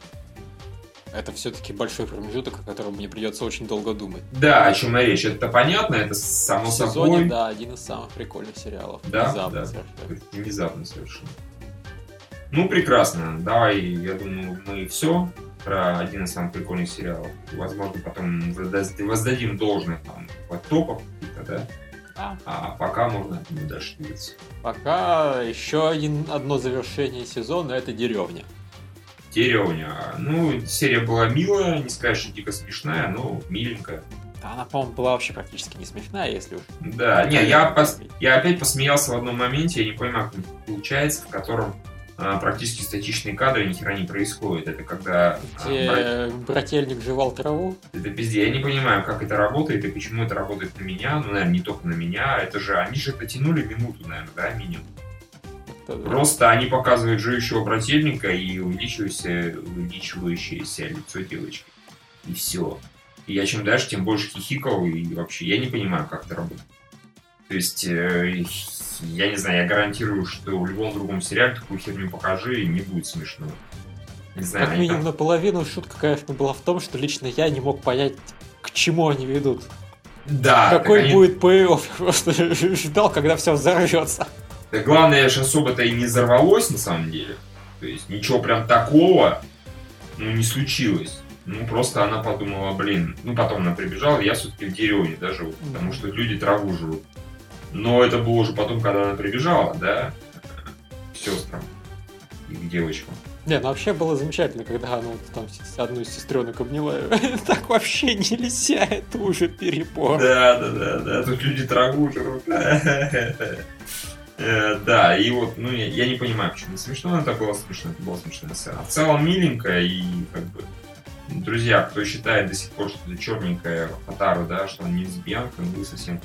это все-таки большой промежуток, о котором мне придется очень долго думать. Да, о чем речь, это понятно, это само В сезоне, собой. да, один из самых прикольных сериалов. Да, внезапно да, совершенно. Внезапно совершенно. Ну, прекрасно. Давай, я думаю, мы все про один из самых прикольных сериалов. Возможно, потом воздадим должное там по топов каких-то, да? А. а пока можно дальше двигаться. Пока еще один, одно завершение сезона это деревня. Деревня. Ну, серия была милая, не сказать, что дико смешная, но миленькая. Она, по-моему, была вообще практически не смешная, если уж... Да, не, я, пос... я опять посмеялся в одном моменте, я не понимаю, как получается, в котором а, практически статичные кадры, ни хера не происходит. Это когда... Где а, брат... брательник жевал траву? Это пиздец. Я не понимаю, как это работает и почему это работает на меня. Ну, наверное, не только на меня. Это же... Они же потянули минуту, наверное, да, минимум. Просто они показывают живущего брательника и увеличивающееся, увеличивающееся лицо девочки. И все. И я чем дальше, тем больше хихикал, и вообще я не понимаю, как это работает. То есть, э, я не знаю, я гарантирую, что в любом другом сериале такую херню покажи, и не будет смешно. Не знаю, как минимум там... наполовину шутка, конечно, была в том, что лично я не мог понять, к чему они ведут. Да. Какой они... будет payoff, *laughs* просто ждал, когда все взорвется. Да главное, что особо-то и не взорвалось на самом деле. То есть ничего прям такого ну, не случилось. Ну, просто она подумала, блин, ну, потом она прибежала, я все-таки в деревне даже потому что люди траву жрут. Но это было уже потом, когда она прибежала, да, к сестрам и к девочкам. Не, ну вообще было замечательно, когда она вот там одну из сестренок обняла. *laughs* Так вообще нельзя, это уже перебор. Да, да, да, да, тут люди траву жрут. *laughs* Э, да, и вот, ну, я, я не понимаю, почему смешно, это было смешно, это было смешная сцена. В целом миленькая и, как бы, друзья, кто считает до сих пор, что это черненькая Хатару, да, что он не лесбиянка, ну, вы совсем...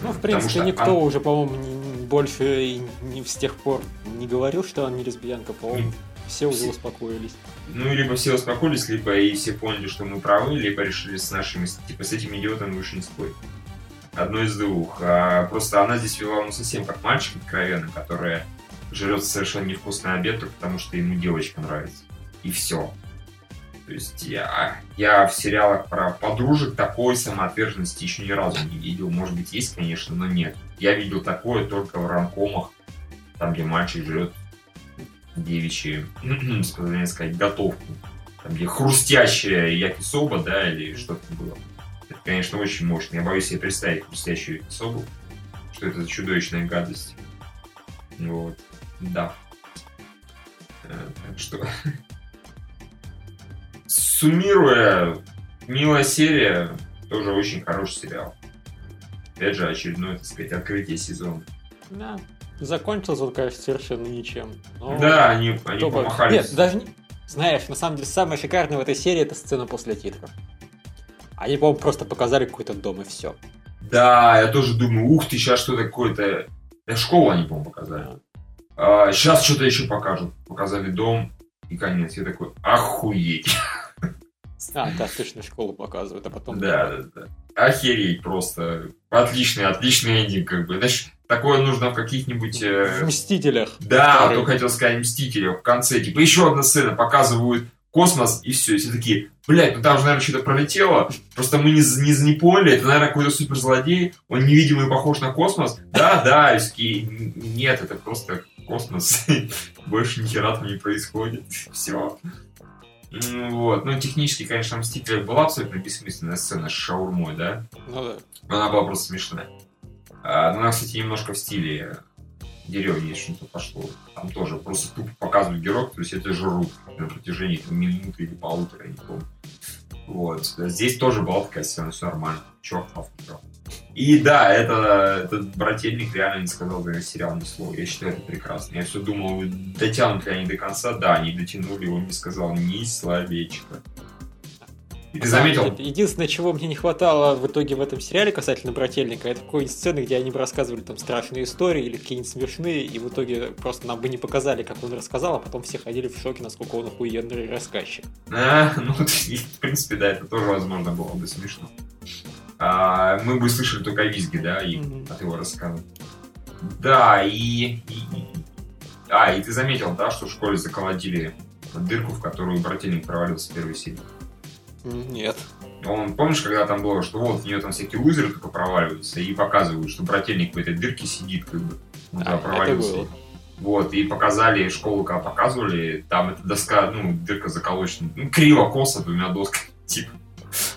Ну, в принципе, что никто он... уже, по-моему, не, больше и не с тех пор не говорил, что он не лесбиянка, по-моему. Все уже успокоились. Ну, либо все успокоились, либо и все поняли, что мы правы, либо решили с нашими, типа, с этими идиотами выше не спорить одно из двух. А просто она здесь вела ну совсем как мальчик откровенно, который жрет совершенно невкусный обед только потому, что ему девочка нравится. И все. То есть я, я в сериалах про подружек такой самоотверженности еще ни разу не видел. Может быть, есть, конечно, но нет. Я видел такое только в рамкомах, там, где мальчик жрет девичьи, *clears throat* сказать, готовку. Там, где хрустящая якисоба, да, или что-то было. Конечно, очень мощно. Я боюсь себе представить хрустящую якисобу, что это за чудовищная гадость. Вот. Да. Э, Так что... Суммируя, милая серия, тоже очень хороший сериал. Опять же, очередное, так сказать, открытие сезона. Да. Закончился он, конечно, совершенно ничем. но Да, они, они помахались. Нет, даже не... Знаешь, на самом деле, самое шикарное в этой серии это сцена после титров. Они, по-моему, просто показали какой-то дом и все. Да, я тоже думаю, ух ты, сейчас что такое-то... Это школу они, по-моему, показали. А, сейчас что-то еще покажут. Показали дом и конец. Я такой, охуеть. А, да, точно школу показывают, а потом... Да, да, да. Охереть просто. Отличный, отличный эндинг, как бы. Знаешь, такое нужно в каких-нибудь... э, В Мстителях. Да, Вторых. то хотел сказать Мстители в конце. Типа еще одна сцена, показывают космос, и все. И все такие, блядь, ну там же, наверное, что-то пролетело. Просто мы не, не, не поняли, это, наверное, какой-то суперзлодей. Он невидимый, похож на космос. Да, да, и такие, «Н- нет, это просто космос. *laughs* Больше ни хера там не происходит. Все. Вот. Ну, технически, конечно, в Мстителях была абсолютно бессмысленная сцена с шаурмой, да? Ну да. Она была просто смешная. А, ну, она, кстати, немножко в стиле деревни что-то пошло. Там тоже просто тупо показывают героев, то есть это жрут на протяжении там, минуты или полутора, я не помню. Вот. Здесь тоже была такая сцена, все нормально. Черт, автор. И да, это, этот брательник реально не сказал за сериал ни слова. Я считаю, это прекрасно. Я все думал, дотянут ли они до конца. Да, они дотянули, он не сказал ни словечка. Ты заметил? Единственное, чего мне не хватало в итоге в этом сериале касательно брательника, это какой-нибудь сцены, где они бы рассказывали там страшные истории или какие-нибудь смешные, и в итоге просто нам бы не показали, как он рассказал, а потом все ходили в шоке, насколько он охуенный рассказчик. А, ну, *laughs* в принципе, да, это тоже возможно было бы смешно. А, мы бы слышали только визги, да, и Мгм. от его рассказа. Да, и, и- и- А, и ты заметил, да, что в школе заколотили дырку, в которую брательник провалился в первой серии? Нет. Он, помнишь, когда там было, что вот в нее там всякие лузеры только проваливаются и показывают, что брательник в этой дырке сидит, как бы. Он туда А, провалился. Вот, и показали, школу когда показывали, там эта доска, ну, дырка заколочена, ну, криво, косо двумя досками, *laughs* типа.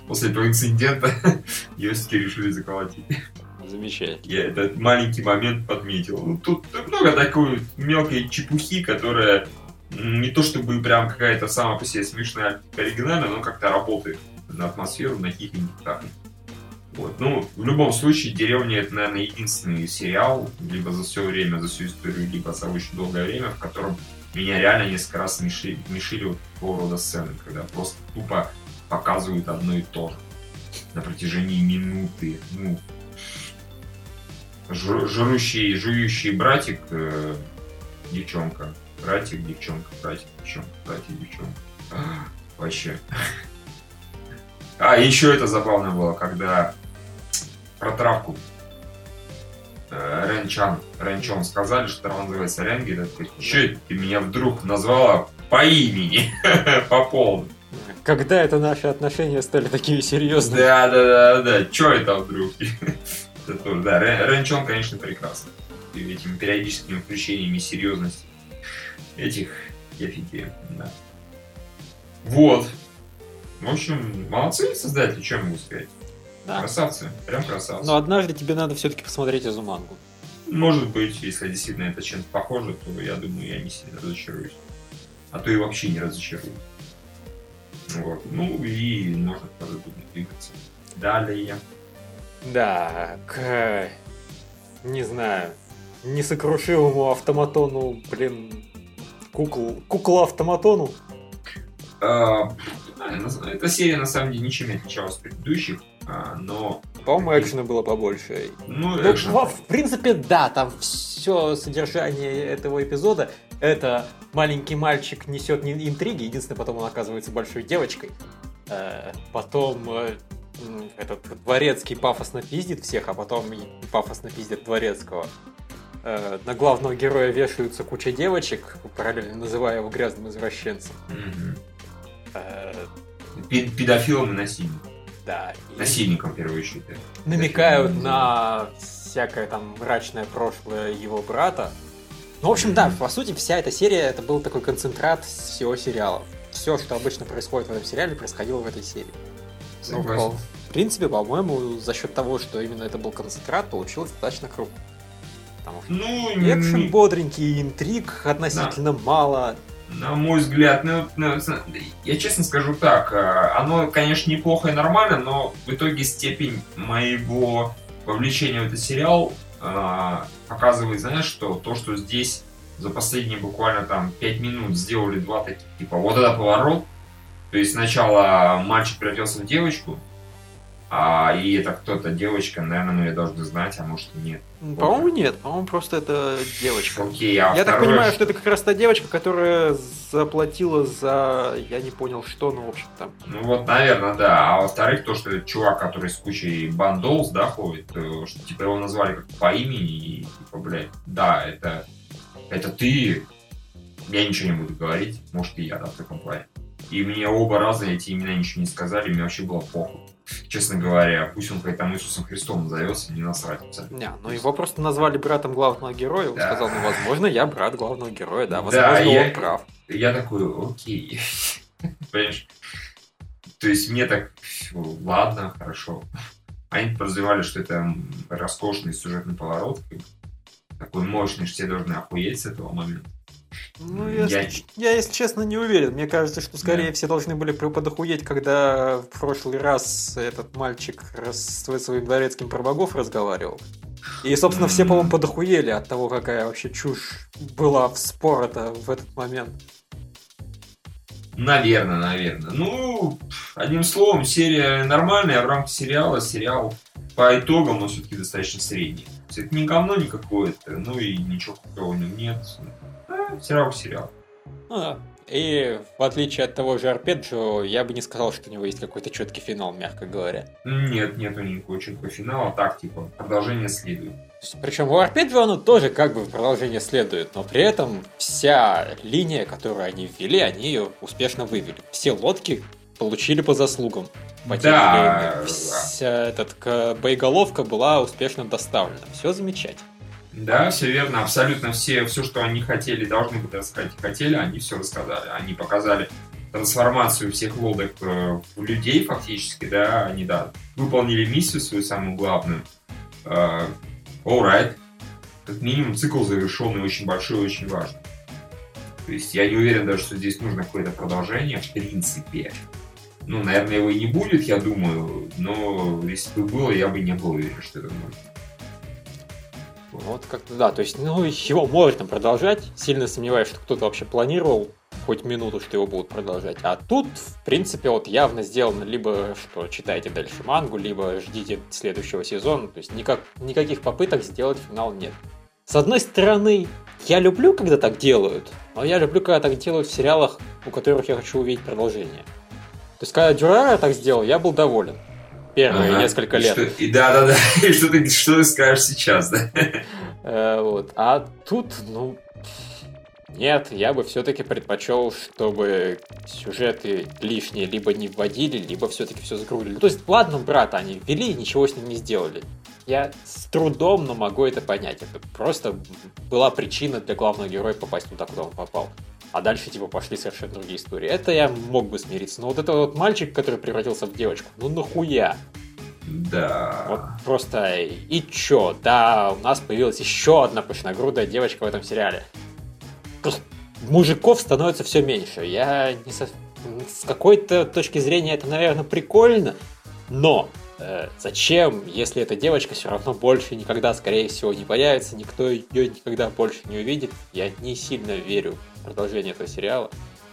После этого инцидента *laughs* ее все-таки решили заколотить. Замечательно. Я этот маленький момент подметил. Ну, тут много такой мелкой чепухи, которая не то чтобы прям какая-то сама по себе смешная, оригинальная, но как-то работает на атмосферу, на хихоньках. Вот. Ну, в любом случае, «Деревня» — это, наверное, единственный сериал, либо за все время, за всю историю, либо за очень долгое время, в котором меня реально несколько раз смешили, смешили вот такого рода сцены, когда просто тупо показывают одно и то же на протяжении минуты. Ну, жрущий, жующий братик, э, девчонка. Братик, девчонка, братик, девчонка, братик, девчонка. А, Вообще. А, еще это забавно было, когда про травку э, Ренчан, Ренчон сказали, что трава называется Ренги, да, такой, че ты меня вдруг назвала по имени, *laughs* по полному. Когда это наши отношения стали такими серьезными? Да, да, да, да. Че это вдруг? *laughs* Да, Рен- Ренчон, конечно, прекрасный. И этими периодическими включениями серьезности этих я офигею, да. Вот. В общем, молодцы создатели, я могу сказать. Да. Красавцы, прям красавцы. Но однажды тебе надо все-таки посмотреть Азумангу. Может быть, если действительно это чем-то похоже, то я думаю, я не сильно разочаруюсь. А то и вообще не разочаруюсь. Вот. Ну и можно тоже будет двигаться. Далее. Да, к... Не знаю. Несокрушимому автоматону, блин... Кукол... Кукла-автоматону? А, Эта серия на самом деле ничем не отличалась от предыдущих, а, но По-моему, экшена было побольше. ну, Ну, в принципе, да, там все содержание этого эпизода это маленький мальчик несет не- интриги, единственное, потом он оказывается большой девочкой. Э, Потом э, этот дворецкий пафосно пиздит всех, а потом пафосно пиздит дворецкого. Э, На главного героя вешаются куча девочек, параллельно называя его грязным извращенцем. Мгм. Э, Пе- Педофилом и насильником. Да. Насильником, в первую очередь. да. намекают Педофилом. на всякое там мрачное прошлое его брата. Ну, в общем, да, по сути, вся эта серия это был такой концентрат всего сериала. Все, что обычно происходит в этом сериале, происходило в этой серии. Ну, Согласен. по- в принципе, по-моему, за счет того, что именно это был концентрат, получилось достаточно круто. Потому что Ну, экшен не- бодренький, интриг относительно мало. На мой взгляд, ну, я честно скажу так, э, оно, конечно, неплохо и нормально, но в итоге степень моего вовлечения в этот сериал э, показывает, знаешь, что то, что здесь за последние буквально там 5 минут сделали два таких, типа, вот это поворот, то есть сначала мальчик превратился в девочку, а, и это кто-то девочка, наверное, мы ее должны знать, а может и нет. М, По-моему, нет. По-моему, просто это девочка. Окей, а Я так второе, понимаю, что это как раз та девочка, которая заплатила за... Я не понял, что, ну, в общем, там... Ну вот, наверное, да. А во-вторых, то, что этот чувак, который с кучей бандолс, да, ходит, что типа его назвали как по имени, и типа, блядь, да, это, это ты, я ничего не буду говорить, может и я, да, в таком плане. И мне оба раза эти имена ничего не сказали, мне вообще было похуй. Честно говоря, пусть он хоть там Иисусом Христом назовется, не насрать абсолютно. Не, ну его просто назвали братом главного героя. Он Да. сказал, ну, возможно, я брат главного героя, да, Да, возможно, я- он прав. Я такой, окей. *laughs* Понимаешь? То есть мне так, ладно, хорошо. Они подозревали, что это роскошный сюжетный поворот. Такой мощный, что все должны охуеть с этого момента. Ну, Я- если, я... если честно, не уверен. Мне кажется, что скорее Да. все должны были подохуеть, когда в прошлый раз этот мальчик с своим дворецким про богов разговаривал. И, собственно, все, по-моему, подохуели от того, какая вообще чушь была в спор-то в этот момент. Наверное, наверное. Ну, одним словом, серия нормальная, а в рамках сериала сериал по итогам, но все-таки достаточно средний. Это не говно не какое-то, ну и ничего крутого в нем нет. А, сериал сериал. Ну да. И в отличие от того же Арпеджио, я бы не сказал, что у него есть какой-то четкий финал, мягко говоря. Нет, нету никакого четкого финала, так, типа, продолжение следует. Причем в Арпеджио оно тоже как бы продолжение следует, но при этом вся линия, которую они ввели, они ее успешно вывели. Все лодки получили по заслугам. по тем Да. Вся этот к- боеголовка была успешно доставлена. Все замечательно. Да, все верно, абсолютно все, все, что они хотели, должны были рассказать, хотели, они все рассказали. Они показали трансформацию всех лодок э, в людей фактически, да, они, да, выполнили миссию свою самую главную. Э, Alright. Как минимум цикл завершенный, очень большой очень важный. То есть я не уверен даже, что здесь нужно какое-то продолжение, в принципе. Ну, наверное, его и не будет, я думаю, но если бы было, я бы не был уверен, что это нужно. Вот как-то да, то есть, ну, его можно продолжать. Сильно сомневаюсь, что кто-то вообще планировал хоть минуту, что его будут продолжать. А тут, в принципе, вот явно сделано либо, что читайте дальше мангу, либо ждите следующего сезона. То есть никак, никаких попыток сделать финал нет. С одной стороны, я люблю, когда так делают, но я люблю, когда так делают в сериалах, у которых я хочу увидеть продолжение. То есть, когда Дюрара так сделал, я был доволен. Первые Ага. несколько лет. что- И да, да, да. *laughs* И что ты, что ты скажешь сейчас, да? Э, вот. А тут, ну, нет, я бы все-таки предпочел, чтобы сюжеты лишние либо не вводили, либо все-таки все загрузили. То есть, ладно, брата они ввели и ничего с ним не сделали. Я с трудом, но могу это понять. Это просто была причина для главного героя попасть туда, куда он попал. А дальше, типа, пошли совершенно другие истории. Это я мог бы смириться. Но вот это вот мальчик, который превратился в девочку, ну нахуя? Вот Да. просто и чё? Да, у нас появилась еще одна пышногрудая девочка в этом сериале. Просто мужиков становится все меньше. Я не со... с какой-то точки зрения это, наверное, прикольно, но э, зачем, если эта девочка все равно больше никогда, скорее всего, не появится, никто ее никогда больше не увидит. Я не сильно верю продолжение этого сериала.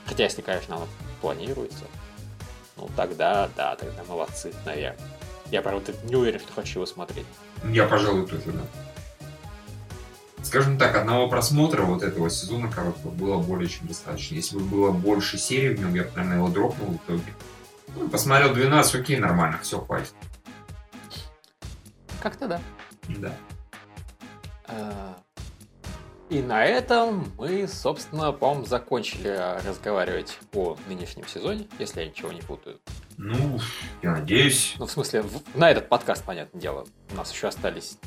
Хотя, если, конечно, оно планируется, ну тогда, да, тогда молодцы, наверное. Я, правда, не уверен, что хочу его смотреть. Я, пожалуй, тоже, да. Скажем так, одного просмотра вот этого сезона короткого было более чем достаточно. Если бы было больше серий в нем, я бы, наверное, его дропнул в итоге. Ну, посмотрел 12, окей, нормально, все, хватит. Как-то да. Да. А, И на этом мы, собственно, по-моему, закончили разговаривать о нынешнем сезоне, если я ничего не путаю. Ну, я надеюсь. Ну, в смысле, в- на этот подкаст, понятное дело. У нас еще остались...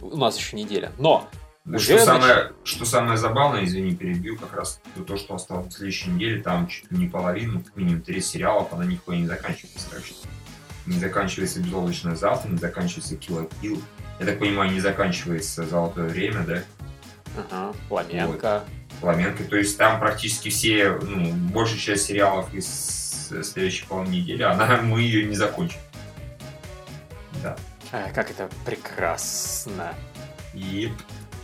У нас еще неделя. Но Да Уже что, самое, что самое забавное, извини, перебью, как раз то, то, что осталось на следующей неделе, там чуть ли не половину, минимум три сериалов, она нихуя не заканчивается. Так что не заканчивается «Безоблачное завтра», не заканчивается «Kill la Kill». Я так понимаю, не заканчивается «Золотое время», да? Ага, Фламенко. Фламенко. То есть там практически все, ну, большая часть сериалов из следующей половины недели, она, *laughs* мы ее не закончим. Да. Ай, как это прекрасно. И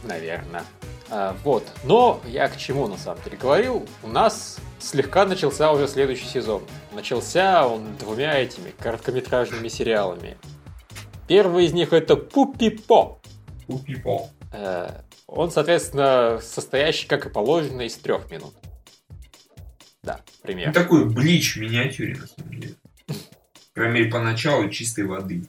наверное. А, вот. Но я к чему на самом деле говорил? У нас слегка начался уже следующий сезон. Начался он двумя этими короткометражными сериалами. Первый из них это Пупипо. Пупипо. Э, Он, соответственно, состоящий, как и положено, из трех минут. Да, Ну, примерно. такой блич в миниатюре, на самом деле. По крайней мере, поначалу чистой воды.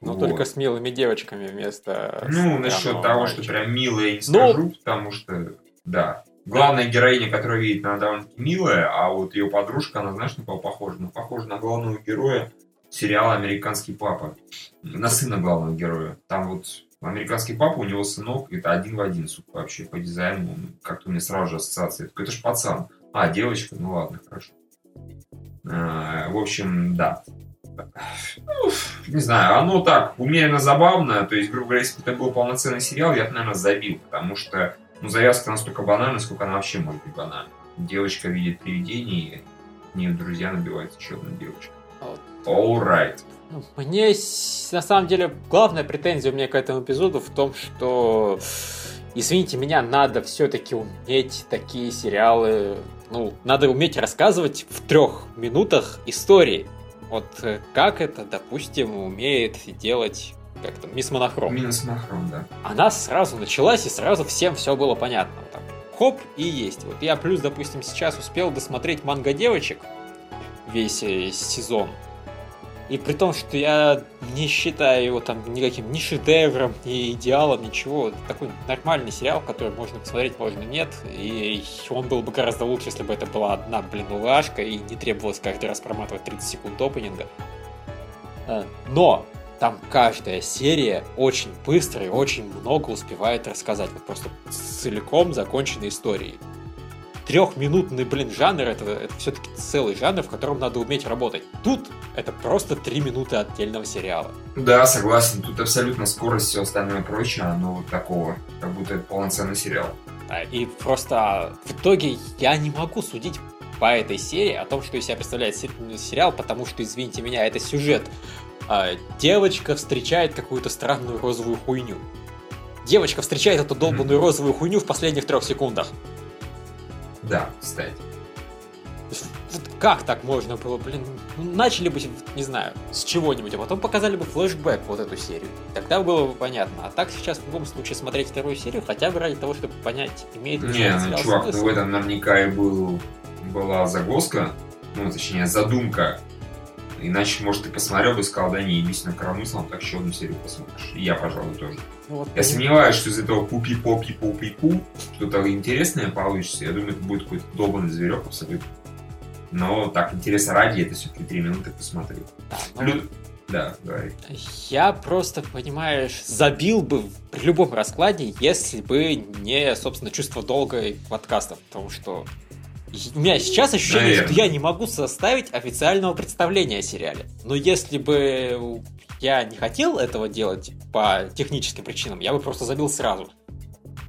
Но Вот. только с милыми девочками вместо... Ну, насчет того, что мальчика. прям милая, не Ну- скажу, потому что, да. Главная героиня, которая видит, она довольно милая, а вот ее подружка, она, знаешь, на кого похожа? Ну, похожа на главного героя сериала «Американский папа». На сына главного героя. Там вот американский папа, у него сынок, это один в один, сука, вообще по дизайну. Он Как-то у меня сразу же ассоциация. Это ж пацан. А, девочка, ну ладно, хорошо. А, В общем, да. Ну, не знаю, оно так, умеренно забавно. То есть, грубо говоря, если бы это был полноценный сериал, я бы, наверное, забил. Потому что ну, завязка настолько банальна, сколько она вообще может быть банальна. Девочка видит привидение, и не друзья еще одна девочка. Вот. All right. Мне, на самом деле, главная претензия у меня к этому эпизоду в том, что, извините меня, надо все-таки уметь такие сериалы, ну, надо уметь рассказывать в трех минутах истории. Вот э, как это, допустим, умеет делать как там, Мисс Монохром. Минус махром, да. Она сразу началась, и сразу всем все было понятно. Вот так, хоп, и есть. Вот я плюс, допустим, сейчас успел досмотреть манго девочек весь э, сезон. И при том, что я не считаю его там никаким ни шедевром, ни идеалом, ничего. Такой нормальный сериал, который можно посмотреть, можно нет. И он был бы гораздо лучше, если бы это была одна, блин, улажка, и не требовалось каждый раз проматывать 30 секунд опенинга. Э, Но там каждая серия очень быстро и очень много успевает рассказать. Вот просто целиком законченной историей. Трехминутный, блин, жанр это, это все-таки целый жанр, в котором надо уметь работать. Тут это просто три минуты отдельного сериала. Да, согласен. Тут абсолютно скорость, все остальное прочее, оно вот такого, как будто это полноценный сериал. А, И просто в итоге я не могу судить по этой серии о том, что из себя представляет се- сериал, потому что, извините меня, это сюжет. А, Девочка встречает какую-то странную розовую хуйню. Девочка встречает эту долбанную розовую хуйню в последних трех секундах. Да, кстати. Как так можно было, блин? Ну, Начали бы, не знаю, с чего-нибудь, а потом показали бы флешбэк вот эту серию. Тогда было бы понятно. А так сейчас в любом случае смотреть вторую серию, хотя бы ради того, чтобы понять, имеет ли Не, ну, чувак, ну смысл. в этом наверняка и был, была загвоздка, ну, точнее, задумка. Иначе, может, ты посмотрел бы и сказал, да не, ебись на коромыслом, так еще одну серию посмотришь. И я, пожалуй, тоже. Ну, вот Я сомневаюсь, что из этого пупи-попи-пупи-пу что-то интересное получится. Я думаю, это будет какой-то долбанный зверек абсолютно. Но так, интересно ради, это все-таки три минуты посмотрю. Да, ну, Лю- Да, говори. Я просто, понимаешь, забил бы при любом раскладе, если бы не, собственно, чувство долга и подкастов. Потому что у меня сейчас ощущение, Наверное. что я не могу составить официального представления о сериале. Но если бы я не хотел этого делать по техническим причинам, я бы просто забил сразу.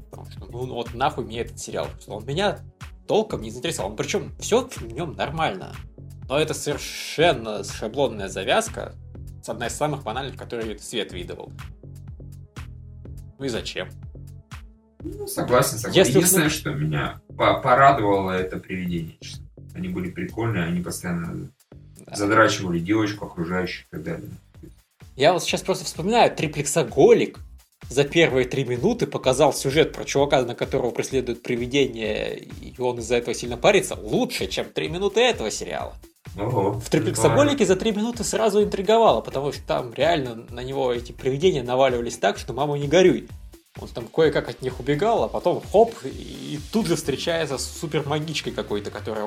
Потому что, ну вот нахуй мне этот сериал. Он меня толком не заинтересовал. Причем все в нем нормально. Но это совершенно шаблонная завязка, с одна из самых банальных, которые свет видывал. Ну и зачем? Ну, согласен, согласен. Если Единственное, что меня по- порадовало, это привидение. Они были прикольные, они постоянно Да. задрачивали девочку, окружающих и так далее. Я вот сейчас просто вспоминаю, триплексоголик за первые три минуты показал сюжет про чувака, на которого преследует привидение, и он из-за этого сильно парится, лучше, чем три минуты этого сериала. Ого. В триплексоголике за три минуты сразу интриговало, потому что там реально на него эти привидения наваливались так, что мама не горюй. Он там кое-как от них убегал, а потом хоп, и тут же встречается с супермагичкой какой-то, которая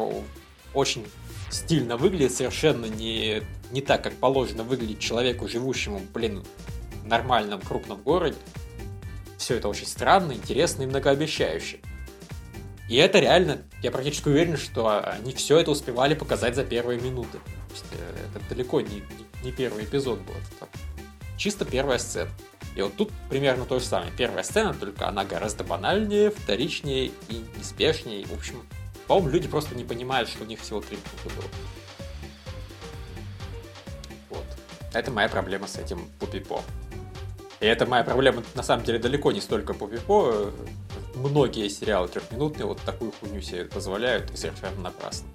очень стильно выглядит, совершенно не, не так, как положено выглядеть человеку, живущему, блин, в нормальном крупном городе. Все это очень странно, интересно и многообещающе. И это реально, я практически уверен, что они все это успевали показать за первые минуты. Э, это далеко не, не первый эпизод был. Это чисто первая сцена. И вот тут примерно то же самое. Первая сцена, только она гораздо банальнее, вторичнее и неспешнее. В общем, по-моему, люди просто не понимают, что у них всего три минуты было. Вот. Это моя проблема с этим Пупипо. И это моя проблема, на самом деле, далеко не столько Пупипо. Многие сериалы трехминутные вот такую хуйню себе позволяют и совершенно напрасно.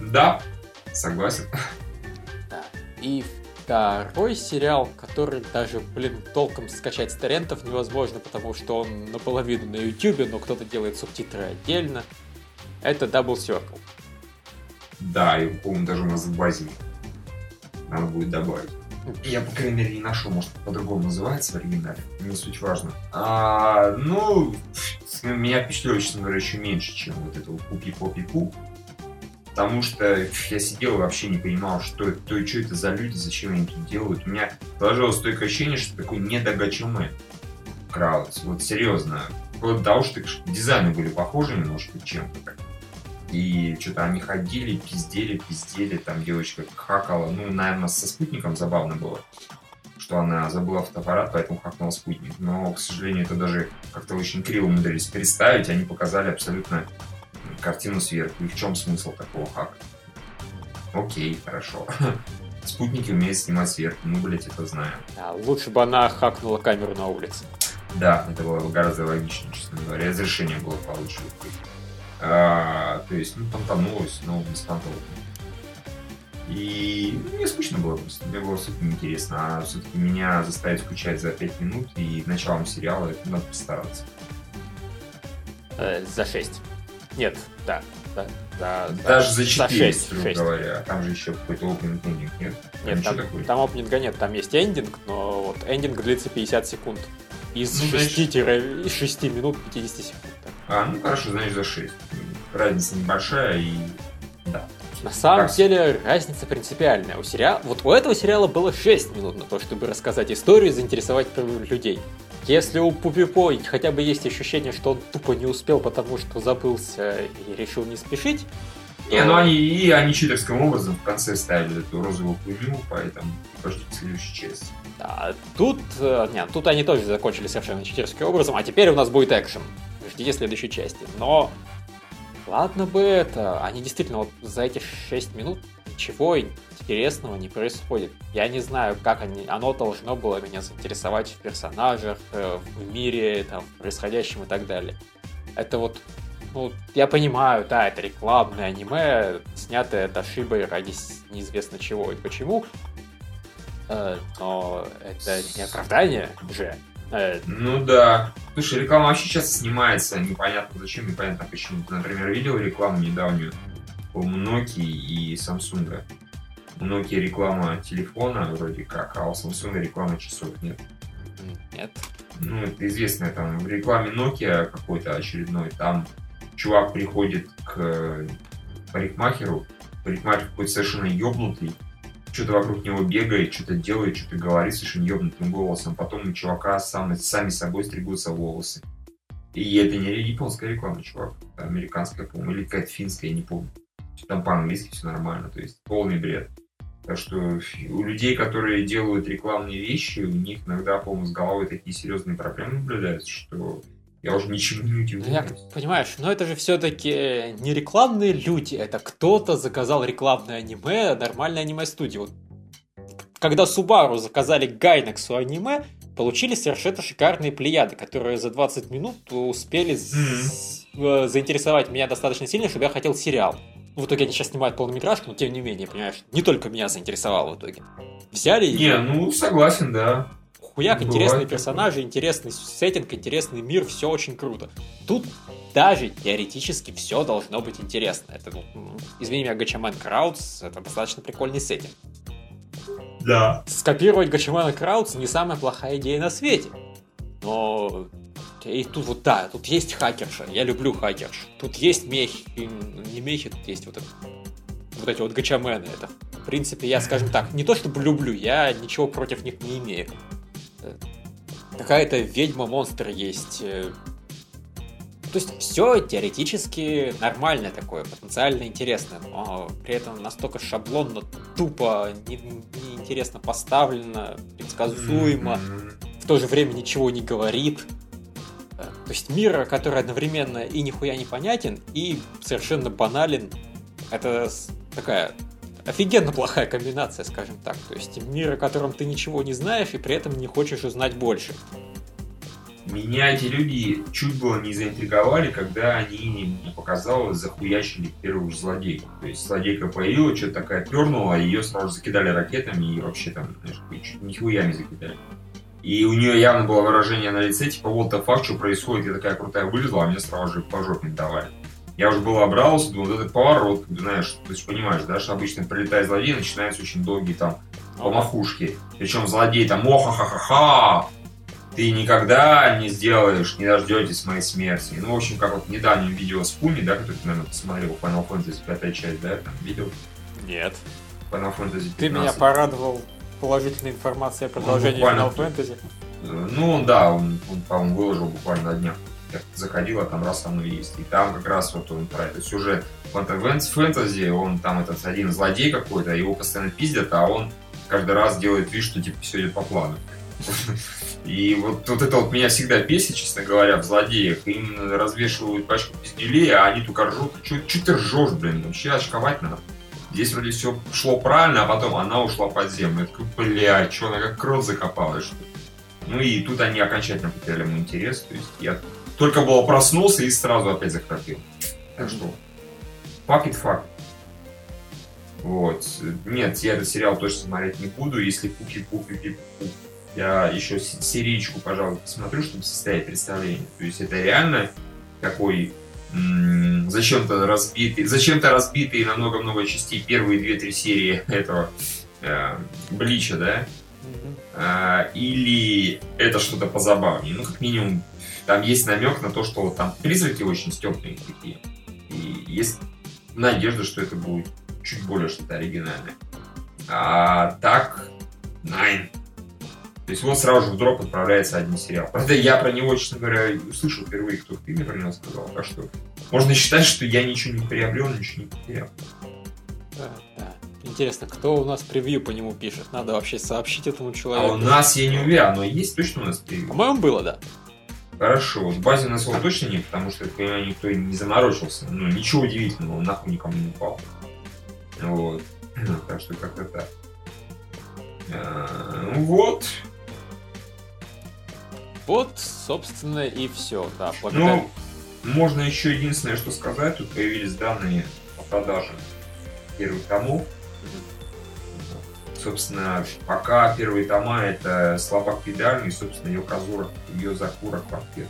Да, согласен. И второй сериал, который даже, блин, толком скачать с торрентов невозможно, потому что он наполовину на YouTube, но кто-то делает субтитры отдельно. Это Double Circle. Да, и, по-моему, даже у нас в базе надо будет добавить. Я, по крайней мере, не нашел, может, по-другому называется в оригинале. Не суть важно. А, ну, *laughs* меня впечатлило, честно говоря, еще меньше, чем вот это вот пупи-попи-пу. Потому что я сидел и вообще не понимал, что это, то и что это за люди, зачем они тут делают. У меня сложилось стойкое ощущение, что такой недогачуме Краудс. Вот серьезно. До того, что дизайны были похожи немножко чем-то. И что-то они ходили, пиздели, пиздели, там девочка хакала. Ну, наверное, со спутником забавно было, что она забыла фотоаппарат, поэтому хакнула спутник. Но, к сожалению, это даже как-то очень криво умудрились представить. Они показали абсолютно картину сверху. И в чем смысл такого хака? Окей, хорошо. *laughs* Спутники умеют снимать сверху, мы, блядь, это знаем. А, лучше бы она хакнула камеру на улице. Да, это было гораздо логичнее, честно говоря. Разрешение было получше. А, то есть, ну, понтанулось, но без понтов. И мне скучно было просто, мне было супер интересно. А все-таки меня заставить скучать за 5 минут и началом сериала, это надо постараться. Э, за 6. Нет, да. да, да Даже да, за 4, за 6, говоря. Там же еще какой-то опенинг эндинг, нет? Нет, там, там, там опенинга нет, там есть эндинг, но вот эндинг длится 50 секунд. Из, ну, 6, значит... из 6 минут 50 секунд. А, ну хорошо, значит за 6. Разница небольшая и да. На самом так. деле разница принципиальная. У сериала, вот у этого сериала было 6 минут на то, чтобы рассказать историю и заинтересовать людей. Если у Пупипо хотя бы есть ощущение, что он тупо не успел, потому что забылся и решил не спешить. Не, ну они и они читерским образом в конце ставили эту розовую хуйню, поэтому подождите следующую часть. Да, тут, э, нет, тут они тоже закончили совершенно читерским образом, а теперь у нас будет экшен. Ждите следующей части. Но ладно бы это, они действительно вот за эти 6 минут ничего интересного не происходит. Я не знаю, как они, оно должно было меня заинтересовать в персонажах, э, в мире, там, происходящем и так далее. Это вот, ну, я понимаю, да, это рекламное аниме, снятое Ташибой ради неизвестно чего и почему, э, но это не оправдание же. Э, ну да. Слушай, реклама вообще часто снимается, непонятно зачем, непонятно почему. Например, видел рекламу недавнюю по Nokia и Samsung? У Nokia реклама телефона вроде как, а у Samsung реклама часов нет. Нет. Ну, это известно, там в рекламе Nokia какой-то очередной, там чувак приходит к парикмахеру, парикмахер какой-то совершенно ёбнутый, что-то вокруг него бегает, что-то делает, что-то говорит совершенно ебнутым голосом. Потом у чувака сам, сами собой стригутся волосы. И это не японская реклама, чувак. Американская, по-моему, или какая-то финская, я не помню. Там по-английски все нормально, то есть полный бред. Так что у людей, которые делают рекламные вещи, у них иногда, по-моему, с головой такие серьезные проблемы наблюдаются, что я уже ничего не удивляюсь. Я, понимаешь, но это же все-таки не рекламные люди, это кто-то заказал рекламное аниме, нормальное аниме-студия. Вот, когда Subaru заказали Гайнексу аниме, получили совершенно шикарные плеяды, которые за 20 минут успели mm-hmm. заинтересовать меня достаточно сильно, чтобы я хотел сериал. В итоге они сейчас снимают полнометражку, но тем не менее, понимаешь, не только меня заинтересовало в итоге. Взяли и... Не, ну согласен, да хуяк, Бывает интересные персонажи, интересный сеттинг, интересный мир, все очень круто. Тут даже теоретически все должно быть интересно. Это, ну, извини меня, Гачамен Краудс, это достаточно прикольный сеттинг. Да. Скопировать Гачимана Краудс не самая плохая идея на свете. Но и тут вот да, тут есть хакерша. Я люблю хакерш. Тут есть мехи, не мехи, тут есть вот, вот эти вот гачамены. Это, в принципе, я, скажем так, не то чтобы люблю, я ничего против них не имею. Э, какая-то ведьма-монстр есть. Э, то есть все теоретически нормальное такое, потенциально интересное, но при этом настолько шаблонно, тупо, неинтересно не поставлено, предсказуемо, в то же время ничего не говорит. То есть мир, который одновременно и нихуя не понятен, и совершенно банален. Это такая офигенно плохая комбинация, скажем так. То есть мир, о котором ты ничего не знаешь, и при этом не хочешь узнать больше. Меня эти люди чуть было не заинтриговали, когда они не показалось захуячили первую злодейку. То есть злодейка появилась, что-то такая пернула, ее сразу закидали ракетами и вообще там, знаешь, чуть нихуя не закидали. И у нее явно было выражение на лице, типа, вот the fuck, что происходит, я такая крутая вылезла, а мне сразу же по жопе давали. Я уже был обрался, думал, вот этот поворот, знаешь, ты же понимаешь, да, что обычно прилетает злодей, начинаются очень долгие там помахушки. Причем злодей там, ох-ха-ха-ха, ты никогда не сделаешь, не дождетесь моей смерти. Ну, в общем, как вот в недавнем видео с Пуми, да, который ты, наверное, посмотрел, Final Fantasy 5 часть, да, там видел? Нет. Final Fantasy 15. Ты меня порадовал положительной информацией о продолжении буквально... Final Fantasy. Ну, да, он, он по-моему, выложил буквально на днях. Я заходил, а там раз оно есть. И там как раз вот он про это сюжет фэнтези, он там этот один злодей какой-то, его постоянно пиздят, а он каждый раз делает вид, что типа все идет по плану. И вот, вот это вот меня всегда бесит, честно говоря, в злодеях. Им развешивают пачку пиздюлей, а они только ржут. Че ты ржешь, блин? Вообще очковать надо. Здесь вроде все шло правильно, а потом она ушла под землю. Я такой, блядь, что она как крот закопалась, что? Ну и тут они окончательно потеряли ему интерес. То есть я только было проснулся и сразу опять захрапел. Так что, fuck it, fuck. Вот. Нет, я этот сериал точно смотреть не буду, если пуки-пуки-пуки я еще серичку, пожалуй, посмотрю, чтобы составить представление. То есть это реально такой зачем-то разбитый, зачем-то разбитые на много-много частей первые две-три серии *laughs* этого э, Блича, да? А, или это что-то позабавнее. Ну, как минимум, там есть намек на то, что вот там призраки очень степные такие. И есть надежда, что это будет чуть более что-то оригинальное. А так, Найн. То есть вот сразу же в дроп отправляется один сериал. Правда, я про него, честно говоря, услышал впервые, кто ты мне про него сказал. Так что можно считать, что я ничего не приобрел, ничего не потерял. Да, да. Интересно, кто у нас превью по нему пишет? Надо вообще сообщить этому человеку. А у нас, я не уверен, но есть точно у нас превью? По-моему, было, да. Хорошо. В базе у нас его точно нет, потому что, я понимаю, никто не заморочился. Ну, ничего удивительного, он нахуй никому не упал. Вот. *clears throat* Так что как-то так. А, ну вот. Вот, собственно, и все. Да, благодаря... Ну, можно еще единственное, что сказать. Тут появились данные о продаже первых томов. Собственно, пока первые тома это слабак педальный, собственно, Йоказура, Йозакура квартет.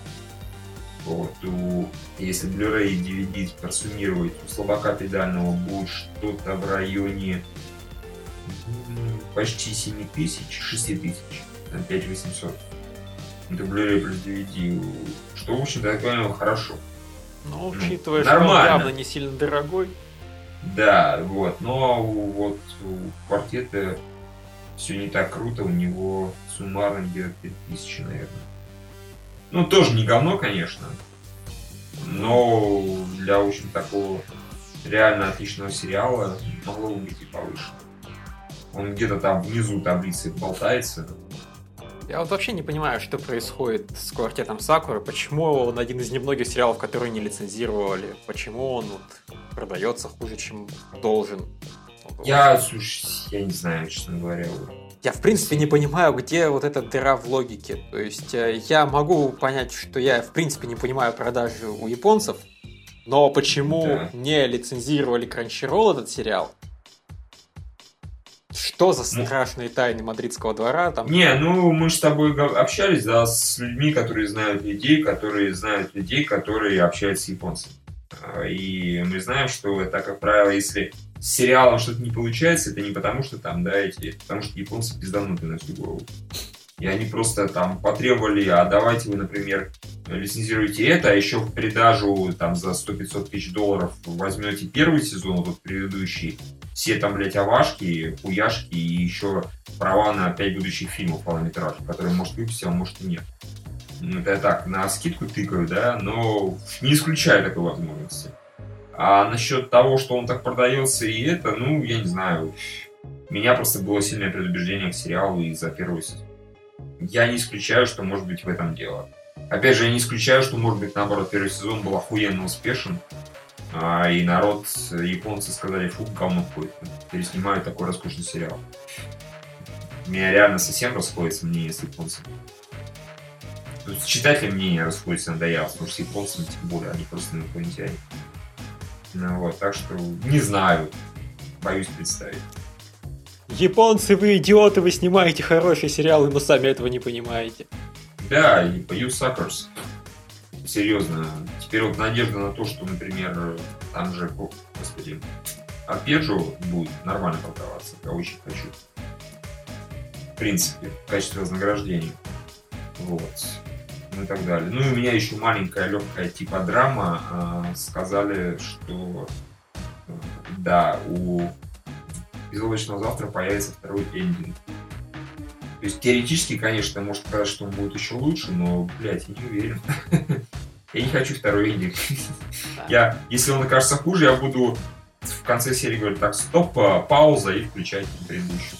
Вот, у, если Blu-ray и DVD просуммировать, у слабака педального будет что-то в районе почти 7 тысяч, 6 тысяч, 5 800 это Blu-ray плюс DVD, что, в общем-то, я понял, хорошо. Ну, учитывая, ну, что он явно не сильно дорогой. Да, вот, но вот у квартета все не так круто, у него суммарно где-то 5000, наверное. Ну, тоже не говно, конечно, но для, в общем, такого реально отличного сериала могло бы быть и повыше. Он где-то там внизу таблицы болтается, я вот вообще не понимаю, что происходит с квартетом Сакуры, почему он один из немногих сериалов, которые не лицензировали, почему он вот продается хуже, чем должен. Я, слушай, я не знаю, честно говоря. Я, в принципе, не понимаю, где вот эта дыра в логике. То есть, э, я могу понять, что я, в принципе, не понимаю продажи у японцев, но почему да. не лицензировали Crunchyroll этот сериал, что за страшные тайны мадридского двора там? Не, ну мы же с тобой общались, да, с людьми, которые знают людей, которые знают людей, которые общаются с японцами. А, и мы знаем, что это, как правило, если с сериалом что-то не получается, это не потому, что там, да, эти, потому что японцы пиздануты на всю голову. И они просто там потребовали, а давайте вы, например, лицензируете это, а еще в придажу там за 100-500 тысяч долларов возьмете первый сезон, вот предыдущий, все там, блядь, авашки, хуяшки и еще права на 5 будущих фильмов полнометражных, которые может выпустить, а может и нет. Ну, это я так, на скидку тыкаю, да, но не исключаю такой возможности. А насчет того, что он так продается и это, ну, я не знаю. Меня просто было сильное предубеждение к сериалу из-за первого сезона. Я не исключаю, что может быть в этом дело. Опять же, я не исключаю, что может быть наоборот первый сезон был охуенно успешен, а, и народ, японцы сказали, фу, говно входит. Переснимают такой роскошный сериал. Меня реально совсем расходится мнение с японцами. С читателем мнение расходится надоело, потому что с японцами тем более, они просто инопланетяне. Ну вот, так что не знаю, боюсь представить. Японцы, вы идиоты, вы снимаете хорошие сериалы, но сами этого не понимаете. Да, и You Suckers. Серьезно. Теперь вот надежда на то, что, например, там же, господи, Арпеджио будет нормально продаваться. Я очень хочу. В принципе, в качестве вознаграждения. Вот. Ну и так далее. Ну и у меня еще маленькая легкая типа драма. А, сказали, что э, да, у безоблачного завтра появится второй эндинг. То есть теоретически, конечно, может сказать, что он будет еще лучше, но, блядь, я не уверен. *laughs* Я не хочу второй эндинг. Я, если он окажется хуже, я буду в конце серии говорить, так, стоп, а, пауза и включать предыдущую.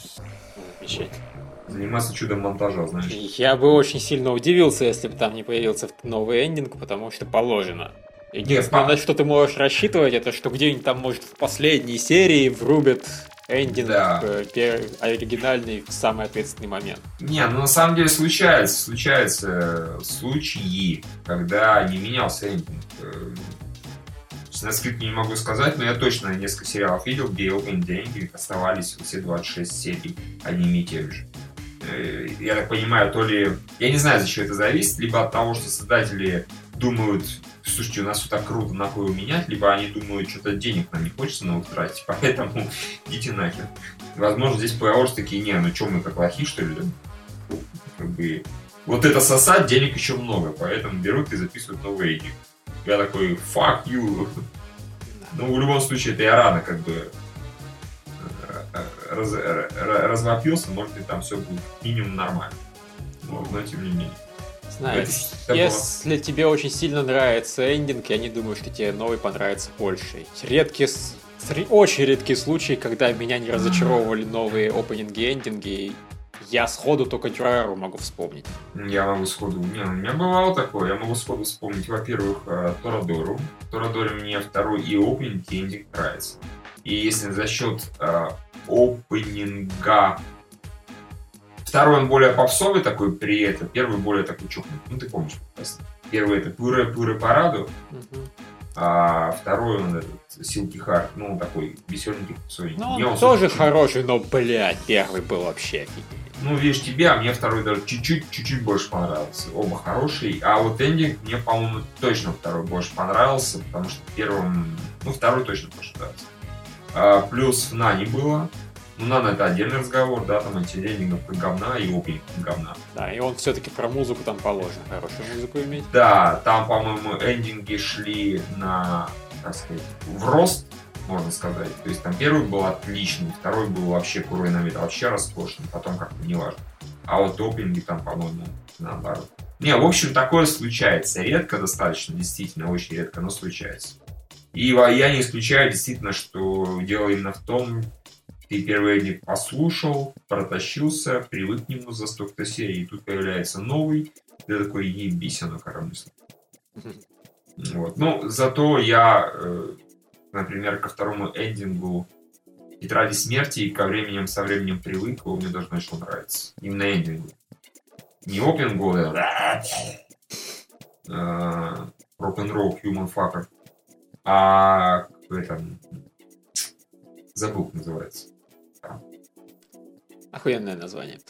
Замечательно. Заниматься чудом монтажа, знаешь. Я бы очень сильно удивился, если бы там не появился новый эндинг, потому что положено. Единственное, на что ты можешь рассчитывать, это что где-нибудь там, может, в последней серии врубят эндинг Да. э, оригинальный в самый ответственный момент. Не, ну на самом деле случается, случаются случаи, когда не менялся эндинг. Э, На не могу сказать, но я точно несколько сериалов видел, где деньги оставались все 26 серий одними и теми же. Э, Я так понимаю, то ли... Я не знаю, за что это зависит, либо от того, что создатели думают, слушайте, у нас все так круто, нахуй его менять, либо они думают, что-то денег нам не хочется новых тратить, *laughs* поэтому идите нахер. Возможно, здесь PO такие, не, ну что мы как лохи, что ли? Как бы, вот это сосать, денег еще много, поэтому берут и записывают новый эдик. Я такой, fuck you. Ну, в любом случае, это я рано как бы раз, развопился, может быть, там все будет минимум нормально. Вот, но тем не менее. Знаешь, Это было- если тебе очень сильно нравится эндинг, я не думаю, что тебе новый понравится больше. Редкие, очень редкие случаи, когда меня не разочаровывали новые опенинги, эндинги. Я сходу только Дюрару могу вспомнить. Я могу сходу... Не, у меня бывало такое. Я могу сходу вспомнить, во-первых, э, Торадору. Торадоре мне второй и опенинг, и эндинг нравится. И если за счет э, опенинга... Второй он более попсовый такой при этом, первый более такой чухнутый. Ну, ты помнишь. Первый это Пуре Параду, а второй он этот Силки Харт, ну, такой веселенький, попсовенький. Ну, он он тоже собственно, хороший, но, блядь, первый был вообще. Ну, видишь, тебе, а мне второй даже чуть-чуть, чуть-чуть больше понравился. Оба хорошие. А вот эндинг мне, по-моему, точно второй больше понравился, потому что первым... Ну, второй точно больше нравится. А, плюс в Нане было. Ну, Нана это отдельный разговор, да, там эндингов как говна и как говна. Да, и он все-таки про музыку там положено, хорошую музыку иметь. Да, там, по-моему, эндинги шли на, так сказать, в рост, можно сказать. То есть там первый был отличный, второй был вообще курой на вид, вообще роскошный, потом как-то неважно. А вот опенинги там, по-моему, наоборот. Не, в общем, такое случается. Редко достаточно, действительно, очень редко, но случается. И я не исключаю действительно, что дело именно в том, ты первый эндинг послушал, протащился, привык к нему за столько серий, и тут появляется новый, ты такой, ебись, оно коромысло. Вот. Ну, зато я, э, например, ко второму эндингу Тетради смерти и ко временем со временем привык, он мне даже начал нравиться. Именно эндингу. Не опенгу, вот это, э, рок-н-ролл, human fucker, а в этом забыл, называется. Охуенное название.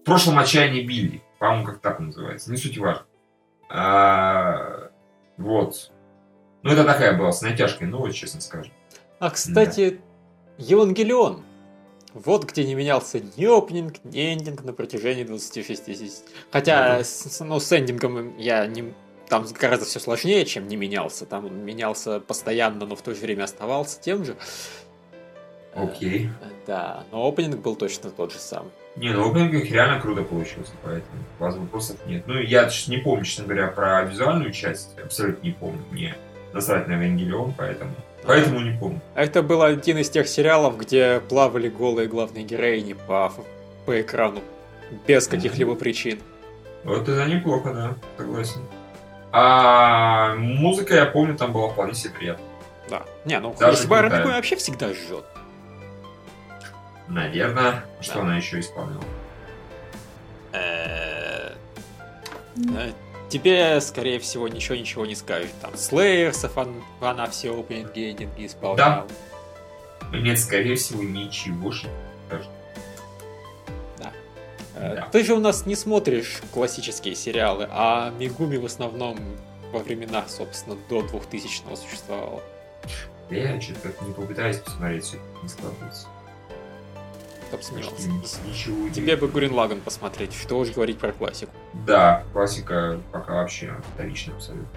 В прошлом отчаянии Билли. По-моему, как так он называется. Не суть важно. А, вот. Ну, это такая была с натяжкой новость, честно скажем. А, кстати, Евангелион. Вот где не менялся ни опенинг, ни эндинг на протяжении 26 Хотя, с, ну, с эндингом я не... Там гораздо все сложнее, чем не менялся. Там он менялся постоянно, но в то же время оставался тем же. Окей. Э, Да, но опенинг был точно тот же самый. Не, ну опенинг реально круто получился, поэтому у вас вопросов нет. Ну, я сейчас не помню, честно говоря, про визуальную часть, абсолютно не помню. Мне насрать на Евангелион, поэтому... Поэтому не помню. Это был один из тех сериалов, где плавали голые главные героини по, по экрану без каких-либо причин. Вот это неплохо, да, согласен. А музыка, я помню, там была вполне себе приятная. Да. Не, ну Даже. Арамику вообще всегда жжет. Наверное. Что Да. она еще исполнила? Э, э, Тебе, скорее всего, ничего-ничего не скажет. Там Слейерсов он- она все опенинги и эндинги исполняла. Нет, скорее всего, ничего. Э, Да. Ты же у нас не смотришь классические сериалы, а Мигуми в основном во времена, собственно, до 2000-го существовала. Я что-то не попытаюсь посмотреть, все не складывается. Кто бы сомневался. Тебе бы Гурин Лаган посмотреть, что уж говорить про классику. Да, классика пока вообще вторичная абсолютно.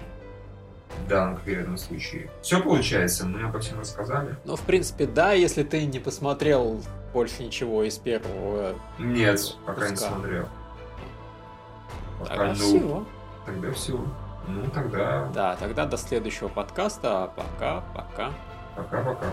В данном конкретном случае. Все получается, мы обо всем рассказали. Ну, в принципе, да, если ты не посмотрел больше ничего из первого. Нет, пока не смотрел. Пока Тогда ну, все. Тогда все. Ну, тогда Да, тогда до следующего подкаста. Пока, пока. пока-пока.